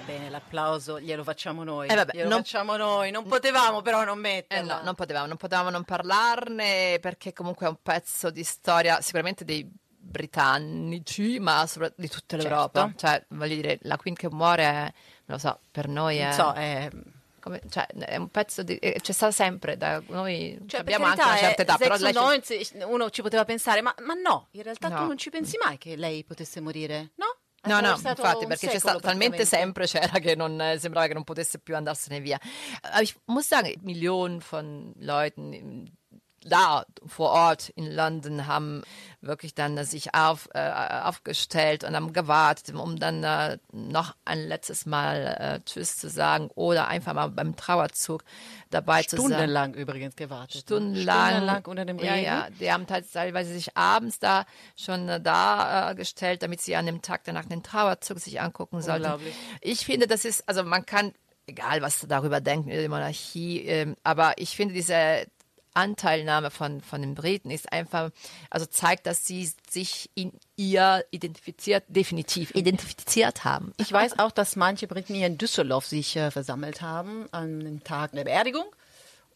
C: Va bene, l'applauso glielo facciamo noi.
B: Eh, vabbè,
C: glielo
B: non-
C: facciamo noi. Non potevamo però non
B: Eh
C: metterla.
B: no, non potevamo, non potevamo non parlarne perché comunque è un pezzo di storia sicuramente dei britannici, ma sopra- di tutta l'Europa.
C: Certo.
B: Cioè, voglio dire, la Queen che muore, non lo so, per noi è,
C: Non so, è...
B: come- cioè, è un pezzo di... eh, c'è stata sempre, da noi
C: Cioè,
B: abbiamo anche una certa
C: eh,
B: età, però lei...
C: 96, uno ci poteva pensare, ma, ma no, in realtà
B: No.
C: tu non ci pensi mai che lei potesse morire, no?
B: No, no, infatti, perché c'è stato talmente sempre c'era che non äh, sembrava che non potesse più andarsene via. Aber ich muss sagen, Millionen von Leuten da vor Ort in London haben wirklich dann sich auf, äh, aufgestellt und haben gewartet, um dann äh, noch ein letztes Mal äh, Tschüss zu sagen oder einfach mal beim Trauerzug dabei zu sein.
C: Stundenlang übrigens gewartet. ne?
B: Stundenlang.
C: Stundenlang unter dem
B: ja,
C: Regen.
B: ja, die haben teilweise sich abends da schon äh, da äh, gestellt, damit sie an dem Tag danach den Trauerzug sich angucken sollten.
C: Unglaublich.
B: Ich finde, das ist, also man kann, egal was darüber denken, die Monarchie, ähm, aber ich finde diese Anteilnahme von, von den Briten ist einfach, also zeigt, dass sie sich in ihr identifiziert, definitiv identifiziert haben.
C: Ich weiß auch, dass manche Briten hier in Düsseldorf sich äh, versammelt haben an dem Tag der Beerdigung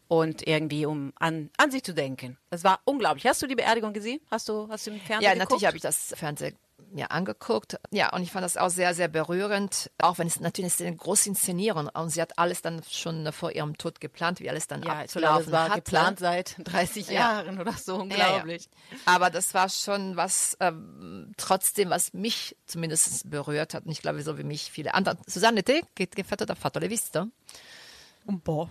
C: und irgendwie um an, an sich zu denken. Das war unglaublich. Hast du die Beerdigung gesehen? Hast du, hast du im Fernsehen
B: Ja,
C: geguckt?
B: natürlich habe ich das Fernsehen mir angeguckt. Ja, und ich fand das auch sehr, sehr berührend. Auch wenn es natürlich ist eine große Inszenierung und sie hat alles dann schon vor ihrem Tod geplant, wie alles dann
C: Ja, ich glaube,
B: abzulaufen
C: war
B: hatte.
C: geplant seit 30
B: Ja.
C: Jahren oder so. Unglaublich.
B: Ja, ja. Aber das war schon was, ähm, trotzdem, was mich zumindest berührt hat. Und ich glaube, so wie mich viele andere. Susanne, te che, che fatto? L'hai visto?
E: Un po'.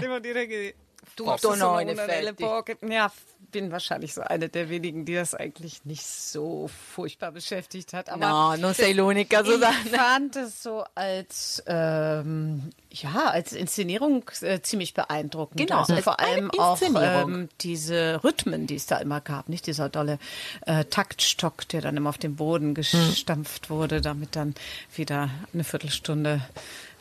E: Devo dire che
C: No,
E: delle
C: effetti.
E: poche. Ja, bin wahrscheinlich so eine der wenigen, die das eigentlich nicht so furchtbar beschäftigt hat. Aber
C: No, non sei l'unica,
E: ich
C: Susanne.
E: fand es so als ähm, ja als Inszenierung äh, ziemlich beeindruckend.
C: Genau,
E: also
C: als
E: vor allem auch ähm, diese Rhythmen, die es da immer gab, nicht dieser dolle äh, Taktstock, der dann immer auf den Boden gestampft wurde, damit dann wieder eine Viertelstunde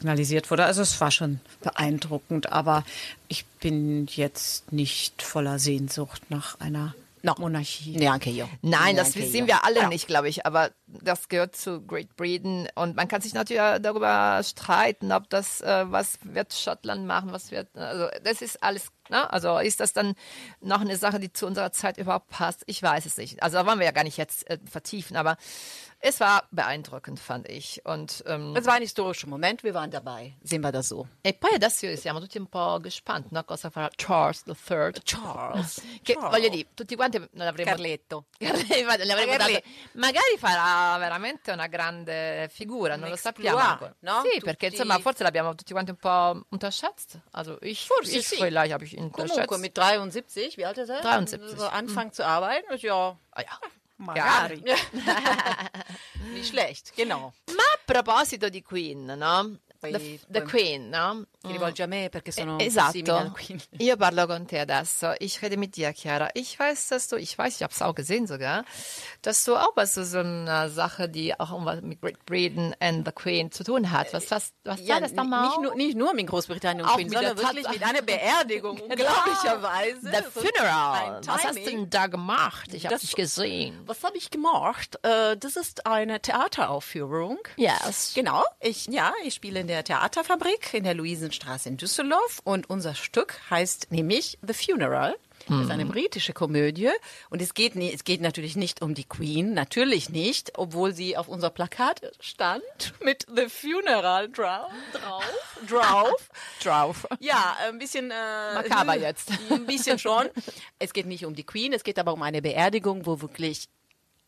E: analysiert wurde. Also es war schon beeindruckend, aber ich bin jetzt nicht voller Sehnsucht nach einer
C: No.
E: Monarchie.
C: Neanche io.
B: Nein, das
C: Neanche
B: sind
C: io.
B: wir alle nicht, glaube ich. Aber das gehört zu Great Britain. Und man kann sich natürlich darüber streiten, ob das, äh, was wird Schottland machen, was wird, also das ist alles, ne? Also ist das dann noch eine Sache, die zu unserer Zeit überhaupt passt? Ich weiß es nicht. Also da wollen wir ja gar nicht jetzt äh, vertiefen, aber es war beeindruckend, fand ich. Und ähm,
C: Es war ein historischer Moment, wir waren dabei. Sehen wir das so.
B: e poi adesso siamo tutti un po' gespanti, no? Cosa farà Charles III?
C: Charles.
B: Che
C: Charles.
B: voglio dire, tutti quanti non avremmo
C: Carletto.
B: Carletto, gli avremmo
C: Carletto.
B: dato- magari farà veramente una grande figura, non
C: Un
B: lo sappiamo ancora.
C: no?
B: Sì,
C: Tutti-
B: perché insomma forse l'abbiamo tutti quanti un po' unterschätzt. Also ich,
C: Forse
B: ich
C: sì.
B: vielleicht habe ich ihn unterschätzt.
C: Comunque mit 73, wie alt ist er?
B: 73.
C: So anfangen zu arbeiten, ist ja
B: Ah, ja.
E: Magari.
C: nicht schlecht, genau.
B: Ma a proposito di Queen, no?
C: Poi,
B: The, the Queen, no?
C: ti rivolgi a me perché sono
B: Eh,
C: simile alla
B: Esatto.
C: Queen.
B: Io parlo con te adesso. Ich rede mit dir, Chiara. Ich weiß, dass du, ich weiß, ich habe es auch gesehen sogar, dass du auch was zu so einer Sache, die auch irgendwas mit Great Britain and the Queen zu tun hat. Was, was, was
C: Ja,
B: war das nochmal?
C: nicht nur, nicht nur mit Großbritannien und
B: Auch
C: Queen, sondern
B: der
C: wirklich mit einer Beerdigung, unglaublicherweise.
B: The Funeral. Was hast du denn da gemacht? Ich habe dich gesehen.
C: Was habe ich gemacht? Äh, das ist eine Theateraufführung.
B: Yes.
C: Genau, ich, ja, ich spiele in der Theaterfabrik in der Luisenstraße in Düsseldorf und unser Stück heißt nämlich The Funeral. Das ist eine britische Komödie und es geht, nie, es geht natürlich nicht um die Queen, natürlich nicht, obwohl sie auf unser Plakat stand mit The Funeral drauf. Drauf. drauf.
B: Drauf.
C: Ja, ein bisschen äh,
B: Makaber jetzt.
C: Ein bisschen schon. Es geht nicht um die Queen, es geht aber um eine Beerdigung, wo wirklich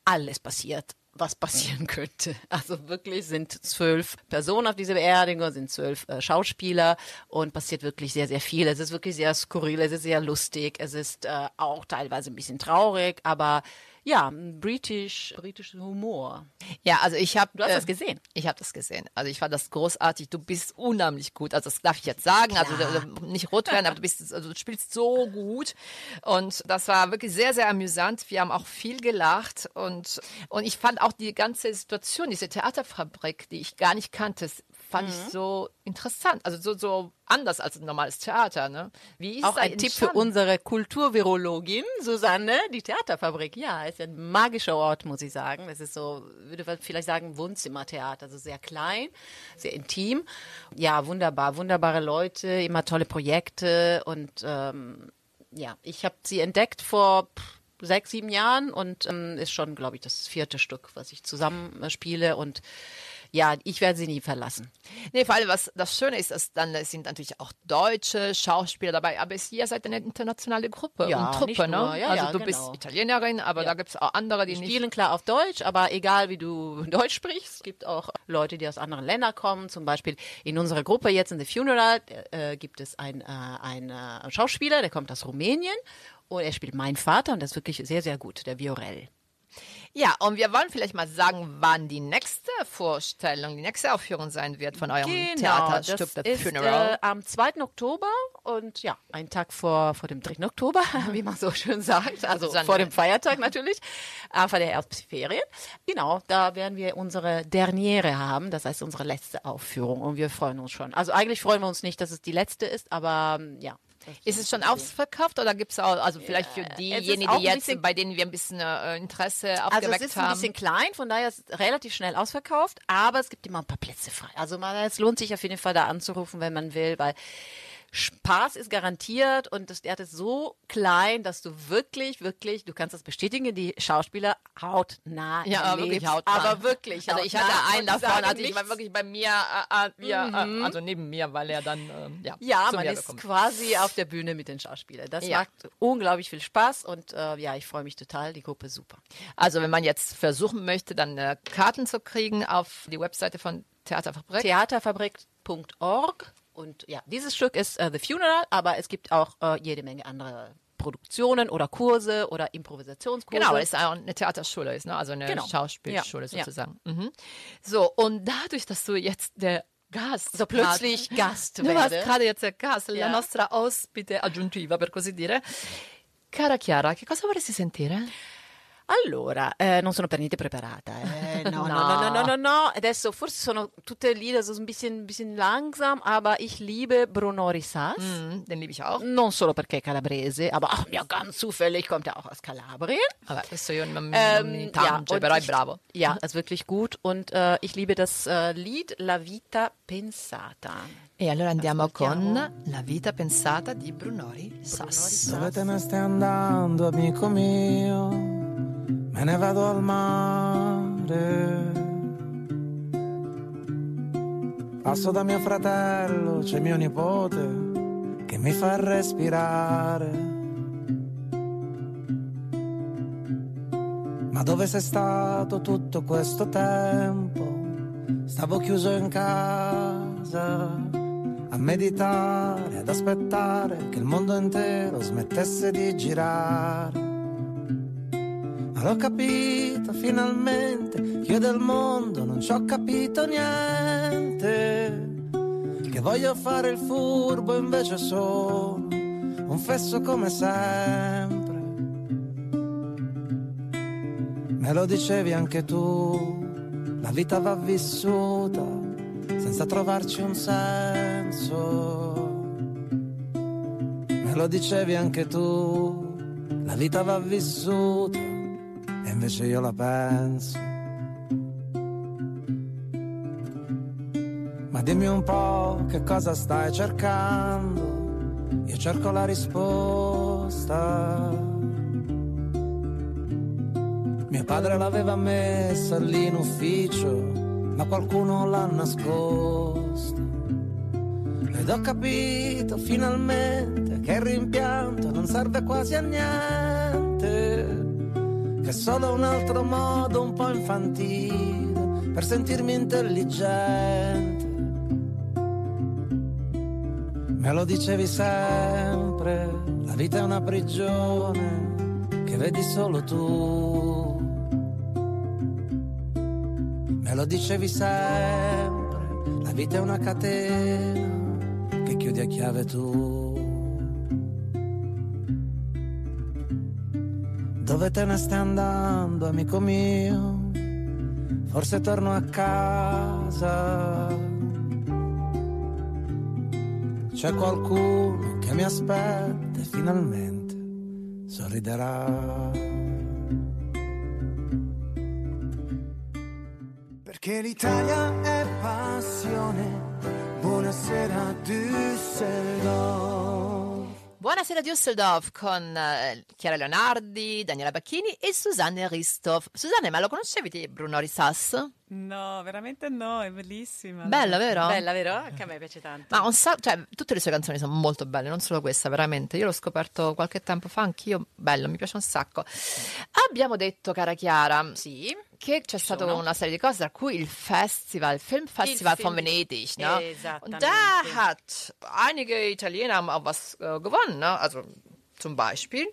C: alles passiert, was passieren könnte. Also wirklich sind zwölf Personen auf dieser Beerdigung, sind zwölf äh, Schauspieler und passiert wirklich sehr, sehr viel. Es ist wirklich sehr skurril, es ist sehr lustig, es ist äh, auch teilweise ein bisschen traurig, aber ja, britisch, britischer Humor.
B: Ja, also ich habe.
C: Du hast das gesehen?
B: Ich habe das gesehen. Also ich fand das großartig. Du bist unheimlich gut. Also das darf ich jetzt sagen. Also du- nicht rot werden, aber du bist, also du spielst so gut. Und das war wirklich sehr, sehr amüsant. Wir haben auch viel gelacht und und ich fand auch die ganze Situation, diese Theaterfabrik, die ich gar nicht kannte, fand
C: Mhm.
B: ich so interessant. Also so so anders als ein normales Theater. Ne? Wie ist
C: Auch ein Tipp für unsere Kulturvirologin Susanne, die Theaterfabrik. Ja, ist ein magischer Ort, muss ich sagen. Das ist so, würde man vielleicht sagen, Wohnzimmertheater. Also sehr klein, sehr intim. Ja, wunderbar, wunderbare Leute, immer tolle Projekte und ähm, ja, ich habe sie entdeckt vor sechs, sieben Jahren und ähm, ist schon, glaube ich, das vierte Stück, was ich zusammen spiele und ja, ich werde sie nie verlassen.
B: Nee, vor allem, was das Schöne ist, ist dann es sind natürlich auch deutsche Schauspieler dabei, aber es, ihr seid eine internationale Gruppe
C: Ja,
B: und Truppe,
C: nicht
B: ne?
C: nur, ja,
B: also
C: ja,
B: du
C: genau.
B: bist Italienerin, aber da gibt es auch andere, die
C: Die
B: nicht.
C: spielen klar auf Deutsch, aber egal wie du Deutsch sprichst, es gibt auch Leute, die aus anderen Ländern kommen. Zum Beispiel in unserer Gruppe jetzt in The Funeral äh, gibt es einen ein, äh, Schauspieler, der kommt aus Rumänien und er spielt meinen Vater und das ist wirklich sehr, sehr gut, der Viorel.
B: Ja, und wir wollen vielleicht mal sagen, wann die nächste Vorstellung, die nächste Aufführung sein wird von eurem Theaterstück
C: das
B: The
C: ist
B: Funeral.
C: Äh, am 2. Oktober und ja, einen Tag vor, vor dem 3. Oktober, wie man so schön sagt, also
B: Sonne.
C: vor dem Feiertag natürlich, Anfang der Herbstferien. Genau, da werden wir unsere Derniere haben, das heißt unsere letzte Aufführung und wir freuen uns schon. Also eigentlich freuen wir uns nicht, dass es die letzte ist, aber ähm, ja.
B: Ist es schon ausverkauft oder gibt es auch, also vielleicht für diejenigen, die jetzt, bei denen wir ein bisschen äh, Interesse
C: Also
B: aufgeweckt
C: es ist ein
B: haben?
C: bisschen klein, von daher ist es relativ schnell ausverkauft, aber es gibt immer ein paar Plätze frei. Also man, es lohnt sich auf jeden Fall da anzurufen, wenn man will, weil Spaß ist garantiert und das Theater ist so klein, dass du wirklich, wirklich, du kannst das bestätigen, die Schauspieler hautnah
B: Ja, aber wirklich hautnah.
C: Aber wirklich
B: Also ich
C: hautnah.
B: hatte einen davon, also ich war wirklich bei mir, äh, äh, wir, äh, also neben mir, weil er dann, ähm, ja,
C: Ja, man ist
B: gekommen
C: quasi auf der Bühne mit den Schauspielern. Das
B: Ja.
C: macht unglaublich viel Spaß und äh, ja, ich freue mich total. Die Gruppe super.
B: Also wenn man jetzt versuchen möchte, dann äh, Karten zu kriegen auf die Webseite von Theaterfabrik.
C: theaterfabrik.org und ja, dieses Stück ist äh, The Funeral, aber es gibt auch äh, jede Menge andere Produktionen oder Kurse oder Improvisationskurse.
B: Genau, weil es auch eine Theaterschule ist, ne? also eine
C: Genau.
B: Schauspielschule
C: Ja, ja.
B: sozusagen. Mhm. So, und dadurch, dass du jetzt der Gast
C: so plötzlich Gast
B: Du warst
C: werde.
B: gerade jetzt der Gast,
C: Ja.
B: la nostra ospite aggiuntiva, per così dire. Cara Chiara, che cosa vorresti sentire?
C: Allora, eh, non sono per niente preparata. eh. No, no, no, no, no, no, no. Adesso forse sono tutte Lieder so ein bisschen, bisschen langsam, aber ich liebe Bruno Risas.
B: Mhm, den liebe ich auch.
C: Non solo perché è calabrese, aber auch ja, ganz zufällig kommt er auch aus Kalabrien.
B: Aber questo io non,
C: Ähm,
B: non mi
C: ja,
B: tange,
C: und
B: però è
C: ich-
B: bravo.
C: Ja, ist wirklich gut. Und äh, ich liebe das äh, Lied La Vita Pensata.
B: E allora andiamo con La vita pensata di Brunori Sass.
F: Dove te ne stai andando, amico mio? Me ne vado al mare. Passo da mio fratello, c'è mio nipote che mi fa respirare. Ma dove sei stato tutto questo tempo? Stavo chiuso in casa a meditare, ad aspettare che il mondo intero smettesse di girare. Ma l'ho capito finalmente, io del mondo non ci ho capito niente. che voglio fare il furbo invece sono un fesso come sempre. Me lo dicevi anche tu, la vita va vissuta senza trovarci un senso. Me lo dicevi anche tu, la vita va vissuta invece io la penso. Ma dimmi un po' che cosa stai cercando, io cerco la risposta. Mio padre l'aveva messa lì in ufficio, ma qualcuno l'ha nascosta. Ed ho capito finalmente che il rimpianto non serve quasi a niente, è solo un altro modo un po' infantile per sentirmi intelligente. Me lo dicevi sempre, la vita è una prigione che vedi solo tu. Me lo dicevi sempre, la vita è una catena che chiudi a chiave tu. Dove te ne stai andando, amico mio? Forse torno a casa. C'è qualcuno che mi aspetta e finalmente sorriderà.
A: Perché l'Italia è passione. Buonasera Düsseldorf.
B: Buonasera Düsseldorf con eh, Chiara Leonardi, Daniela Bacchini e Susanne Ristoff. Susanne, ma lo conoscevi di Bruno Risas?
E: No, veramente no, è bellissima.
B: Bello, vero?
C: Bella, vero? Anche a me piace tanto.
B: Ma un sa- cioè, tutte le sue canzoni sono molto belle, non solo questa, veramente. Io l'ho scoperto qualche tempo fa, anch'io, bello, mi piace un sacco. Abbiamo detto, cara Chiara,
C: Sì.
B: Che c'è stata una serie di cose, tra cui il Festival,
C: Film-
B: von Venedig. Ne? Und da hat einige Italiener haben auch was äh, gewonnen. Ne? Also zum Beispiel.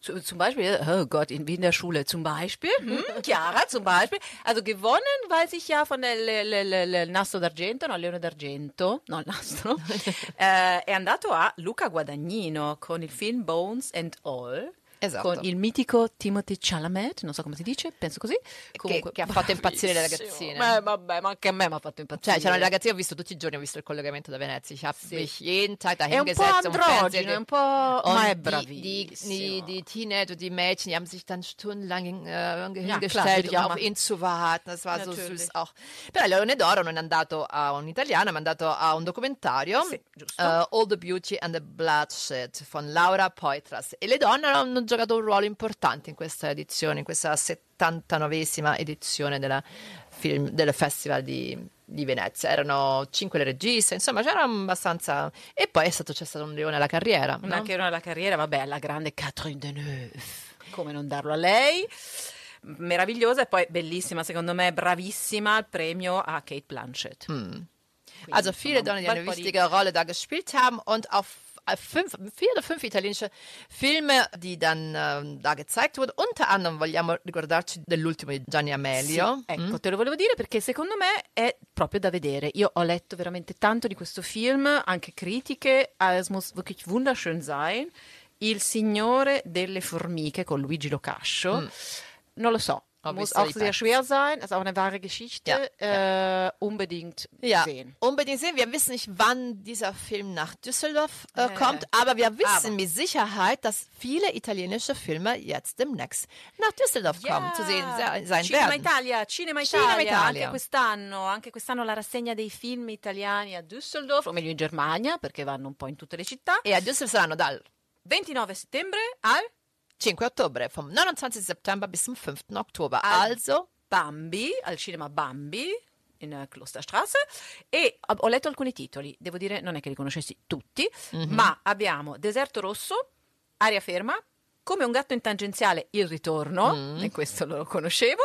C: Zu- Zum Beispiel, oh Gott, in, wie in der Schule, zum Beispiel, hm, Chiara, zum Beispiel. Also gewonnen weiß ich ja von der Le, Le, Le, Le, Nastro d'Argento, no, Leone d'Argento, no, il Nastro. Eh, è andato a Luca Guadagnino con il film Bones and All.
B: Esatto.
C: Con il mitico Timothy Chalamet, non so come si dice, penso così. Comunque,
B: che ha fatto impazzire le ragazzine.
C: Eh, vabbè, ma anche a me mi ha fatto impazzire.
B: Cioè, c'erano le ragazzine, ho visto tutti i giorni, ho visto il collegamento da Venezia. Ich habe mich jeden Tag
C: È un po' androgeno, è un po'... ma è
B: Und die, die,
C: bravissimo.
B: die, die Teenager, die Mädchen, die haben sich dann stundenlang äh, hingestellt, um
C: ja,
B: auf
C: ma-
B: ihn zu warten. Das war so süß auch. Però il Leone d'Oro non è andato a un italiano, ma è andato a un documentario,
C: Sì,
B: eh, All the Beauty and the Bloodshed, con Laura Poitras. E le donne hanno giocato un ruolo importante in questa edizione, in questa 79esima edizione della film, del Festival di, di Venezia. Erano cinque le registe, insomma, c'era abbastanza... E poi è stato, c'è stato un leone alla carriera. no?
C: Una che era la carriera, vabbè, la grande Catherine Deneuve. Come non darlo a lei? Meravigliosa e poi bellissima, secondo me, bravissima al premio a Kate Blanchett. Quindi,
B: Also viele Donner, die
C: un
B: eine wichtige Rolle da gespielt haben und auch f- fünf, vier oder fünf italienische Filme, die dann ähm, da gezeigt wurden. Unter anderem vogliamo ricordarci dell'ultimo di Gianni Amelio.
C: Sì, ecco, te lo volevo dire perché secondo me è proprio da vedere. Io ho letto veramente tanto di questo film, anche critiche. Es muss wirklich wunderschön sein. Il Signore delle Formiche con Luigi Locascio. Non lo so.
B: Ho
C: Muss auch sehr schwer sein, ist auch eine wahre Geschichte. Äh, unbedingt
B: Ja,
C: sehen.
B: unbedingt sehen. Wir wissen nicht, wann dieser Film nach Düsseldorf äh,
C: Ja,
B: kommt,
C: ja.
B: aber wir wissen
C: Aber.
B: mit Sicherheit, dass viele italienische Filme jetzt demnächst nach Düsseldorf kommen, zu sehen se- sein
C: Cinema
B: werden.
C: Italia, Cinema
B: Cinema
C: Italia,
B: Italia.
C: anche quest'anno, anche quest'anno la rassegna dei film italiani a Düsseldorf, o meglio in Germania, perché vanno un po' in tutte le città.
B: E a Düsseldorf saranno dal
C: 29 settembre al
B: 5 ottobre, vom 29. September bis zum 5. Oktober.
C: Al-
B: Also
C: Bambi, al cinema Bambi in eh, Klosterstrasse e ho letto alcuni titoli, devo dire non è che li conoscessi tutti, ma abbiamo Deserto Rosso, Aria Ferma, Come un gatto in tangenziale, il ritorno, e questo lo conoscevo,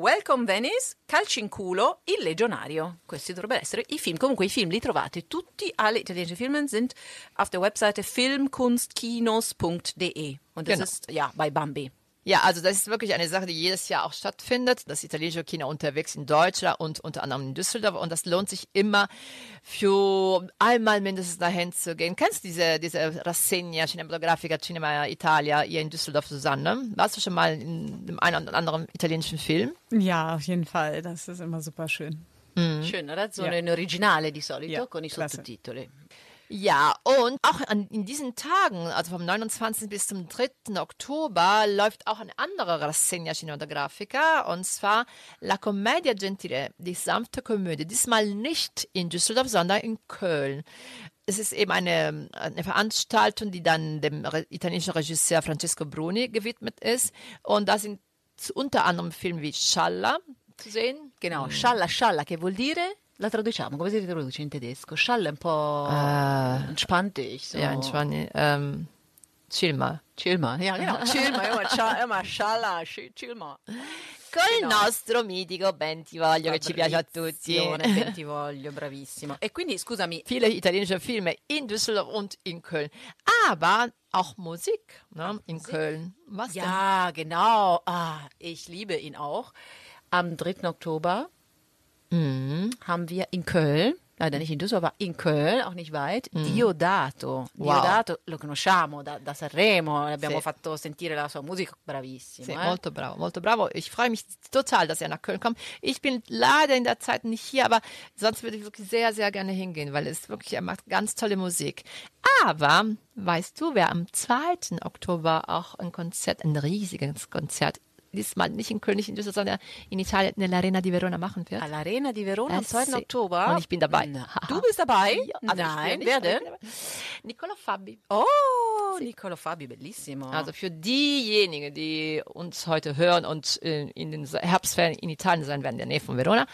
C: Welcome Venice, Calci in culo, Il legionario. Questi dovrebbero essere i film. Comunque i film li trovate tutti alle italienische Filme sind auf der Webseite filmkunstkinos.de und das
B: Genau.
C: ist ja bei Bambi.
B: Ja, also das ist wirklich eine Sache, die jedes Jahr auch stattfindet. Das italienische Kino unterwegs in Deutschland und unter anderem in Düsseldorf. Und das lohnt sich immer für einmal mindestens dahin zu gehen. Kennst du diese, diese Rassegna Cinematografica Cinema Italia hier in Düsseldorf, Susanne? Warst du schon mal in dem einen oder anderen italienischen Film?
E: Ja, auf jeden Fall. Das ist immer super schön.
C: Schön, oder? So in Originale di solito
E: Ja,
C: con i
E: klasse.
C: sottotitoli.
B: Ja, und auch an, in diesen Tagen, also vom 29. bis zum 3. Oktober, läuft auch eine andere Rassegna Cinematografica, und zwar La Commedia Gentile, die sanfte Komödie. Diesmal nicht in Düsseldorf, sondern in Köln. Es ist eben eine, eine Veranstaltung, die dann dem re italienischen Regisseur Francesco Bruni gewidmet ist. Und da sind unter anderem Filme wie Schalla zu sehen.
C: Genau, scialla scialla che vuol dire? La traduciamo, come si traduce in tedesco? Scialla è un po' entspanntig. So.
B: Ja, Spanien. Ähm, chill mal.
C: Chill mal, ja genau. Chill mal, immer, scia- immer scialla, sci- chill mal.
B: Col nostro mitico Ben ti voglio che ci piace a tutti.
C: Bravissimo, ben ti voglio, bravissimo. E quindi, scusami,
B: Viele italienische Filme in Düsseldorf und in Köln. Aber auch Musik ne, in Köln. Was denn?
C: ja, genau. Ah, ich liebe ihn auch. Am 3. Oktober haben wir in Köln, leider nicht in Düsseldorf, aber in Köln, auch nicht weit, Diodato.
B: Wow.
C: Diodato lo conosciamo da, da Sanremo, abbiamo
B: Sì.
C: fatto sentire la sua musica, bravissimo.
B: Sì,
C: eh?
B: molto bravo, molto bravo. Ich freue mich total, dass er nach Köln kommt. Ich bin leider in der Zeit nicht hier, aber sonst würde ich wirklich sehr, sehr gerne hingehen, weil es wirklich, er macht ganz tolle Musik. Aber weißt du, wer am 2. Oktober auch ein Konzert, ein riesiges Konzert, diesmal nicht in Köln, nicht in Düsseldorf, sondern in Italien, nell'Arena di Verona machen wird?
C: All'Arena di Verona am
B: Eh
C: 2.
B: sì.
C: Oktober.
B: Und ich bin dabei.
C: Na, du bist dabei?
B: Ja, also
C: Nein,
B: nicht,
C: wer denn?
B: Niccolo Fabi.
C: Oh, Niccolo Fabi, bellissimo.
B: Also für diejenigen, die uns heute hören und äh, in den Herbstferien in Italien sein werden, in der Nähe von Verona,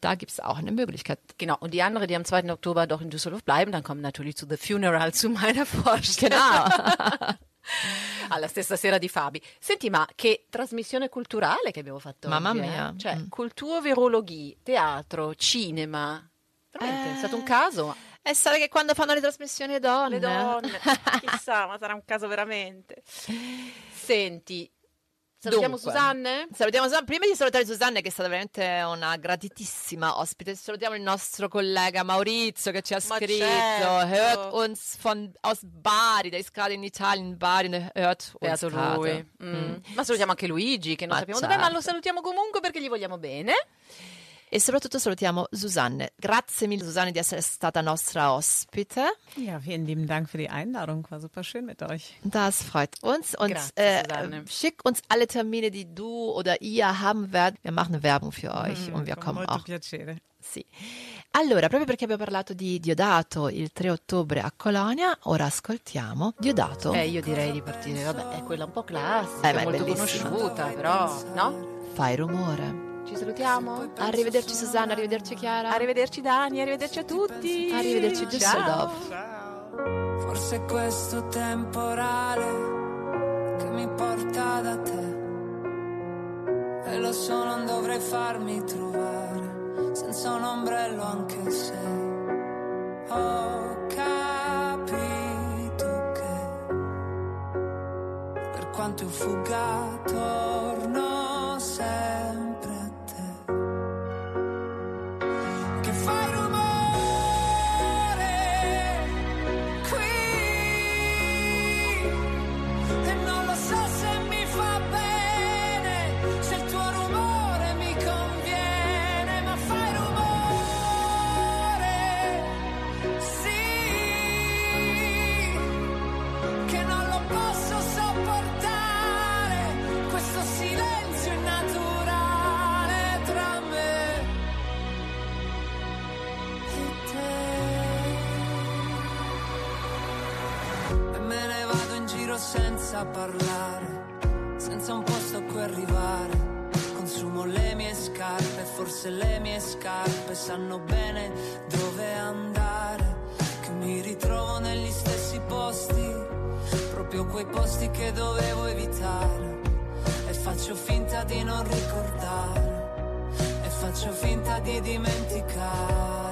B: da gibt es auch eine Möglichkeit.
C: Genau, und die anderen, die am 2. Oktober doch in Düsseldorf bleiben, dann kommen natürlich zu The Funeral, zu meiner Vorstellung.
B: Genau.
C: Alla stessa sera di Fabi. Senti, ma che trasmissione culturale che abbiamo fatto
B: Mamma
C: oggi, eh?
B: mia.
C: Cioè,
B: Mm.
C: culturvirologia, teatro, cinema. Veramente, è stato un caso.
B: E sai che quando fanno le trasmissioni donne,
C: Le donne, chissà, ma sarà un caso veramente. Senti, salutiamo
B: Dunque,
C: Susanne?
B: Salutiamo Susanne. Prima di salutare Susanne, che è stata veramente una gratitissima ospite, salutiamo il nostro collega Maurizio che ci ha
C: Ma
B: scritto.
C: certo.
B: Hört uns von, aus Bari, ist gerade in Italien, in Bari, hört uns
C: lui. Mm. Ma salutiamo anche Luigi, che non
B: Ma
C: sappiamo dov'è, ma lo
B: certo.
C: salutiamo comunque perché gli vogliamo bene.
B: E soprattutto salutiamo Susanne. Grazie mille Susanne di essere stata nostra ospite.
E: Ja, vielen lieben Dank für die Einladung. War super schön mit euch.
B: Das freut uns. Und
C: Grazie,
B: äh,
C: Susanne.
B: schick uns alle Termine, die du oder ihr haben werdet. Wir machen Werbung für euch und wir kommen auch.
E: piacere.
B: Sì. Allora, proprio perché abbiamo parlato di Diodato il 3 ottobre a Colonia, ora ascoltiamo Diodato.
C: Eh, io direi di partire, vabbè, è quella un po' classica,
B: Eh, è
C: molto
B: bellissima.
C: conosciuta, però, no?
B: Fai rumore.
C: Ci salutiamo?
B: Arrivederci Susanna, arrivederci Chiara.
C: Arrivederci Dani, arrivederci a tutti.
B: Arrivederci Düsseldorf.
D: Forse è questo temporale che mi porta da te. E lo so, non dovrei farmi trovare senza un ombrello anche se ho capito che per quanto io fugga senza parlare, senza un posto a cui arrivare. Consumo le mie scarpe, forse le mie scarpe sanno bene dove andare. Che mi ritrovo negli stessi posti, proprio quei posti che dovevo evitare. E faccio finta di non ricordare, e faccio finta di dimenticare.